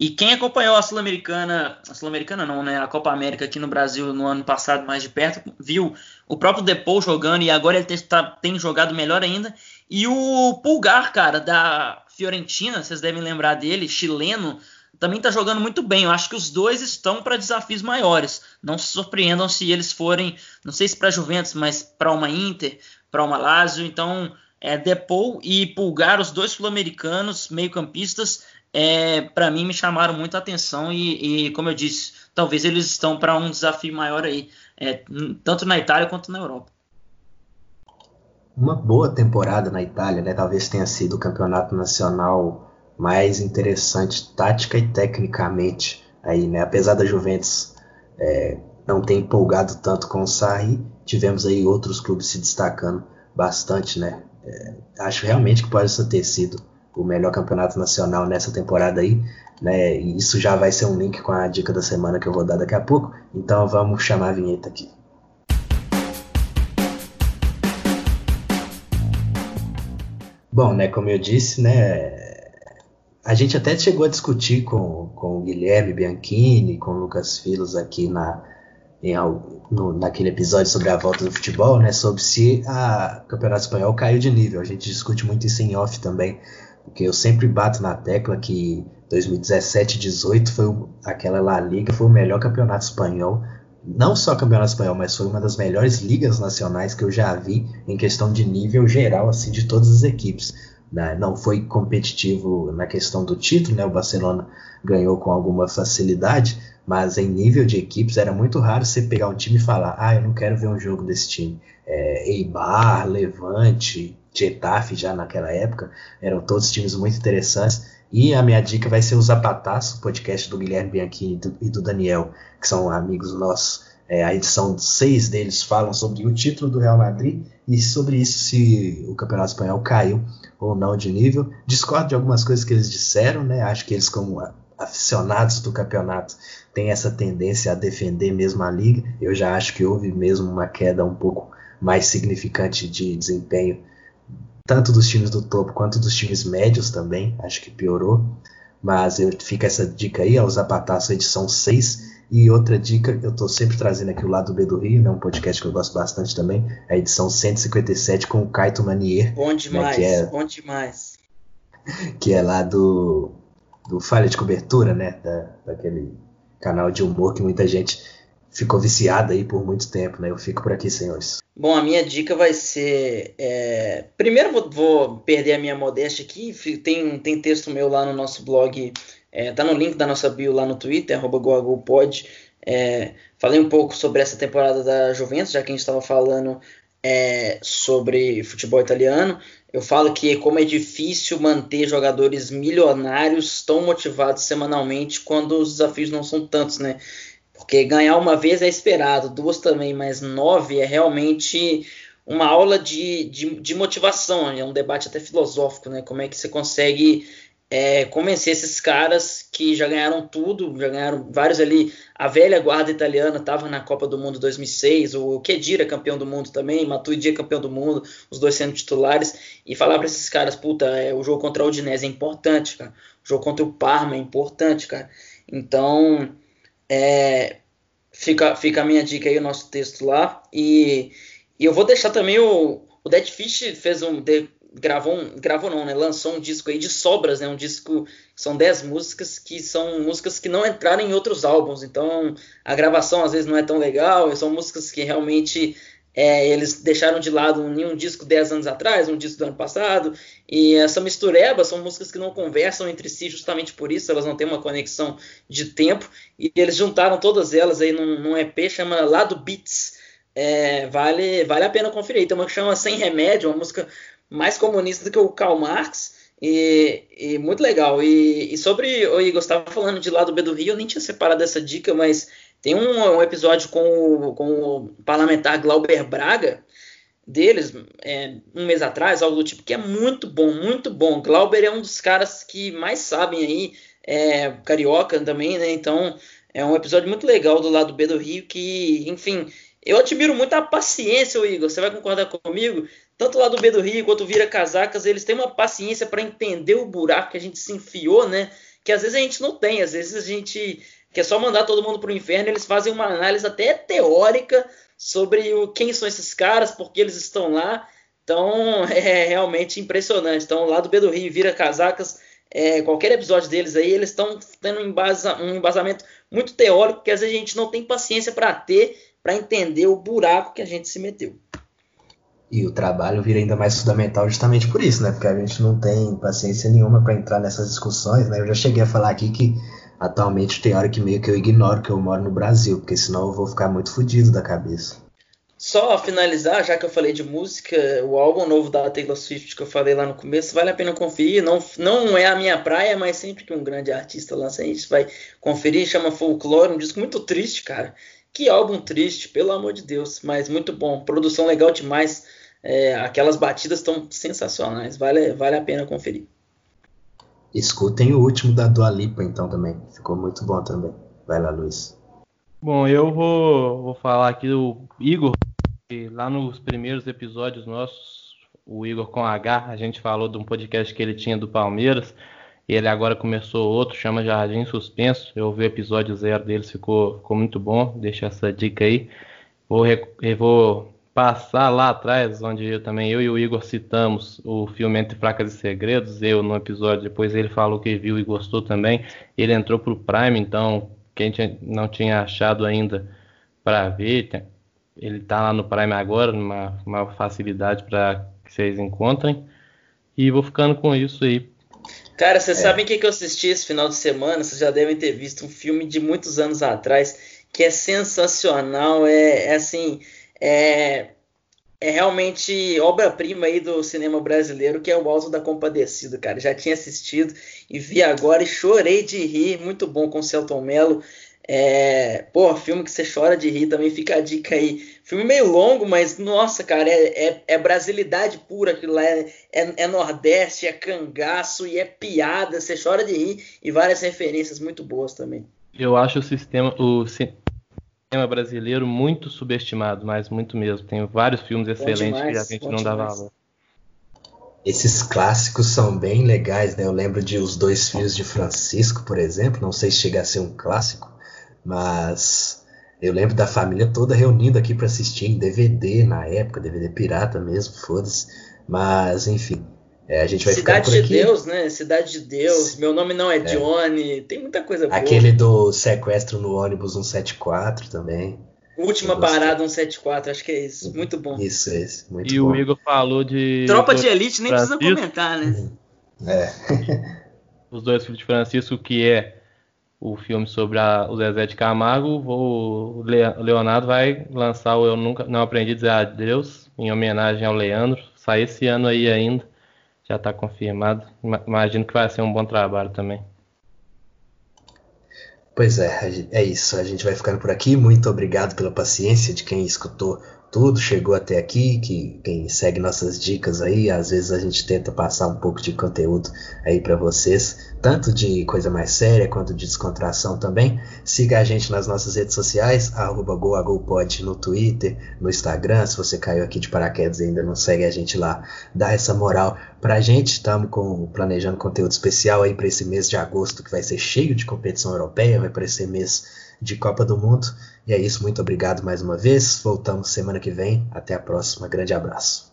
E quem acompanhou a Sul-Americana, a Sul-Americana não, né? A Copa América aqui no Brasil no ano passado, mais de perto, viu o próprio Depou jogando e agora ele tem, tá, tem jogado melhor ainda. E o Pulgar, cara, da Fiorentina, vocês devem lembrar dele, chileno, também está jogando muito bem. Eu acho que os dois estão para desafios maiores. Não se surpreendam se eles forem, não sei se para Juventus, mas para uma Inter, para uma Lazio. Então, é, Depou e Pulgar, os dois sul-americanos, meio-campistas, é, para mim me chamaram muito a atenção e, e, como eu disse, talvez eles estão para um desafio maior aí, é, tanto na Itália quanto na Europa uma boa temporada na Itália, né? Talvez tenha sido o campeonato nacional mais interessante tática e tecnicamente aí, né? Apesar da Juventus é, não ter empolgado tanto com o Sarri, tivemos aí outros clubes se destacando bastante, né? É, acho realmente que pode ter sido o melhor campeonato nacional nessa temporada aí, né? E isso já vai ser um link com a dica da semana que eu vou dar daqui a pouco. Então vamos chamar a vinheta aqui. Bom, né, como eu disse, né, a gente até chegou a discutir com, com o Guilherme Bianchini, com o Lucas Filos aqui na, em, no, naquele episódio sobre a volta do futebol, né, sobre se a Campeonato Espanhol caiu de nível. A gente discute muito isso em off também, porque eu sempre bato na tecla que 2017-18 foi aquela La Liga foi o melhor campeonato espanhol não só campeonato espanhol, mas foi uma das melhores ligas nacionais que eu já vi em questão de nível geral, assim, de todas as equipes. Né? Não foi competitivo na questão do título, né? O Barcelona ganhou com alguma facilidade, mas em nível de equipes era muito raro você pegar um time e falar, ah, eu não quero ver um jogo desse time. É, Eibar, Levante, Getafe já naquela época, eram todos times muito interessantes. E a minha dica vai ser o Zapataço, o podcast do Guilherme Bianchini e do, e do Daniel, que são amigos nossos. É, a edição 6 deles falam sobre o título do Real Madrid e sobre isso se o Campeonato Espanhol caiu ou não de nível. Discordo de algumas coisas que eles disseram, né? Acho que eles, como aficionados do campeonato, têm essa tendência a defender mesmo a liga. Eu já acho que houve mesmo uma queda um pouco mais significante de desempenho tanto dos times do topo quanto dos times médios também, acho que piorou. Mas eu, fica essa dica aí, ao Zapataço edição 6. E outra dica, eu estou sempre trazendo aqui o lado B do Rio, né, um podcast que eu gosto bastante também, a edição 157 com o Kaito Manier. Bom demais, né, que é, bom demais. Que é lá do, do Falha de Cobertura, né, da, daquele canal de humor que muita gente ficou viciada aí por muito tempo, né? Eu fico por aqui, senhores. Bom, a minha dica vai ser. É... Primeiro vou, vou, perder a minha modéstia aqui. Tem, tem texto meu lá no nosso blog. É, tá no link da nossa bio lá no Twitter, GoAGoPod. É, falei um pouco sobre essa temporada da Juventus, já que a gente estava falando é, sobre futebol italiano. Eu falo que como é difícil manter jogadores milionários tão motivados semanalmente quando os desafios não são tantos, né? Porque ganhar uma vez é esperado, duas também, mas nove é realmente uma aula de, de, de motivação, é um debate até filosófico, né? Como é que você consegue é, convencer esses caras que já ganharam tudo, já ganharam vários ali. A velha guarda italiana estava na Copa do Mundo 2006, o Kedira campeão do mundo também, Matuidi é campeão do mundo, os dois sendo titulares, e falar para esses caras, puta, é, o jogo contra a Udinese é importante, cara. O jogo contra o Parma é importante, cara. Então, é, fica, fica a minha dica aí, o nosso texto lá. E, e eu vou deixar também o, o Dead Fish fez um. De, gravou um, gravou não, né? Lançou um disco aí de sobras, né? Um disco são 10 músicas que são músicas que não entraram em outros álbuns. Então a gravação às vezes não é tão legal, são músicas que realmente é, eles deixaram de lado um, um disco 10 anos atrás, um disco do ano passado, e essa mistureba são músicas que não conversam entre si justamente por isso, elas não têm uma conexão de tempo, e eles juntaram todas elas aí num, num EP chama Lado Beats. É, vale, vale a pena conferir. Tem uma que chama Sem Remédio, uma música mais comunista do que o Karl Marx, e, e muito legal. E, e sobre o Igor, estava falando de Lado B do Rio, eu nem tinha separado essa dica, mas tem um, um episódio com o, com o parlamentar Glauber Braga, deles, é, um mês atrás, algo do tipo, que é muito bom, muito bom. Glauber é um dos caras que mais sabem aí, é, carioca também, né? Então é um episódio muito legal do lado B do Rio que, enfim, eu admiro muito a paciência, Igor. Você vai concordar comigo? Tanto lá do B do Rio quanto Vira Casacas, eles têm uma paciência para entender o buraco que a gente se enfiou, né? Que às vezes a gente não tem, às vezes a gente que é só mandar todo mundo para o inferno, eles fazem uma análise até teórica sobre o, quem são esses caras, por que eles estão lá. Então é realmente impressionante. Então, lá do B do Rio vira casacas, é, qualquer episódio deles aí, eles estão tendo um, embasa, um embasamento muito teórico que às vezes a gente não tem paciência para ter, para entender o buraco que a gente se meteu. E o trabalho vira ainda mais fundamental justamente por isso, né? Porque a gente não tem paciência nenhuma para entrar nessas discussões, né? Eu já cheguei a falar aqui que atualmente tem hora que meio que eu ignoro que eu moro no Brasil, porque senão eu vou ficar muito fodido da cabeça. Só finalizar, já que eu falei de música, o álbum novo da Taylor Swift que eu falei lá no começo, vale a pena conferir. Não, não é a minha praia, mas sempre que um grande artista lança, gente vai conferir. Chama Folklore, um disco muito triste, cara. Que álbum triste, pelo amor de Deus, mas muito bom. Produção legal demais. É, aquelas batidas estão sensacionais, vale, vale a pena conferir. Escutem o último da Dua Lipa, então, também. Ficou muito bom também. Vai lá, Luiz. Bom, eu vou, vou falar aqui do Igor. Lá nos primeiros episódios nossos, o Igor com H, a gente falou de um podcast que ele tinha do Palmeiras. E ele agora começou outro, chama Jardim Suspenso. Eu ouvi o episódio zero deles, ficou, ficou muito bom. Deixa essa dica aí. Vou, vou passar lá atrás, onde eu, também eu e o Igor citamos o filme Entre Fracas e Segredos, eu no episódio, depois ele falou que viu e gostou também. Ele entrou para o Prime, então quem tinha, não tinha achado ainda para ver, ele está lá no Prime agora, uma, uma facilidade para que vocês encontrem. E vou ficando com isso aí. Cara, vocês é. sabem o que, que eu assisti esse final de semana? Vocês já devem ter visto um filme de muitos anos atrás que é sensacional. É, é assim é, é realmente obra-prima aí do cinema brasileiro, que é o Alto da Compadecido, cara. Já tinha assistido e vi agora e chorei de rir. Muito bom com o Celton Mello. É, pô, filme que você chora de rir também fica a dica aí. Filme meio longo, mas nossa, cara, é, é, é brasilidade pura aquilo lá. É, é, é, Nordeste, é cangaço e é piada. Você chora de rir e várias referências muito boas também. Eu acho o sistema, o, cinema brasileiro muito subestimado, mas muito mesmo. Tem vários filmes excelentes demais, que a gente não dá valor. Esses clássicos são bem legais, né? Eu lembro de Os Dois Filhos de Francisco, por exemplo. Não sei se chega a ser um clássico, mas eu lembro da família toda reunida aqui para assistir em DVD na época, DVD pirata mesmo, foda-se. Mas, enfim, É, a gente vai Cidade por aqui. de Deus, né? Cidade de Deus. Meu nome não é, é. Johnny. Tem muita coisa boa. Aquele do sequestro no ônibus 174 também. Última parada 174, acho que é isso. Muito bom. Isso, esse. Muito e bom. o Igor falou de. Tropa de Elite, nem Francisco. precisa comentar, né? É. Os dois filhos de Francisco, que é o filme sobre a, o Zezé de Camargo, o Leonardo vai lançar o Eu Nunca Não Aprendi a Dizer Adeus, em homenagem ao Leandro. Sai esse ano aí ainda já está confirmado. Imagino que vai ser um bom trabalho também. Pois é, é isso. A gente vai ficando por aqui. Muito obrigado pela paciência de quem escutou tudo, chegou até aqui, que quem segue nossas dicas aí, às vezes a gente tenta passar um pouco de conteúdo aí para vocês, tanto de coisa mais séria quanto de descontração também. Siga a gente nas nossas redes sociais, GoAGoPod no Twitter, no Instagram, se você caiu aqui de paraquedas e ainda não segue a gente lá, dá essa moral pra gente. Estamos planejando conteúdo especial aí para esse mês de agosto, que vai ser cheio de competição europeia, vai parecer mês de Copa do Mundo. E é isso, muito obrigado mais uma vez. Voltamos semana que vem. Até a próxima. Grande abraço.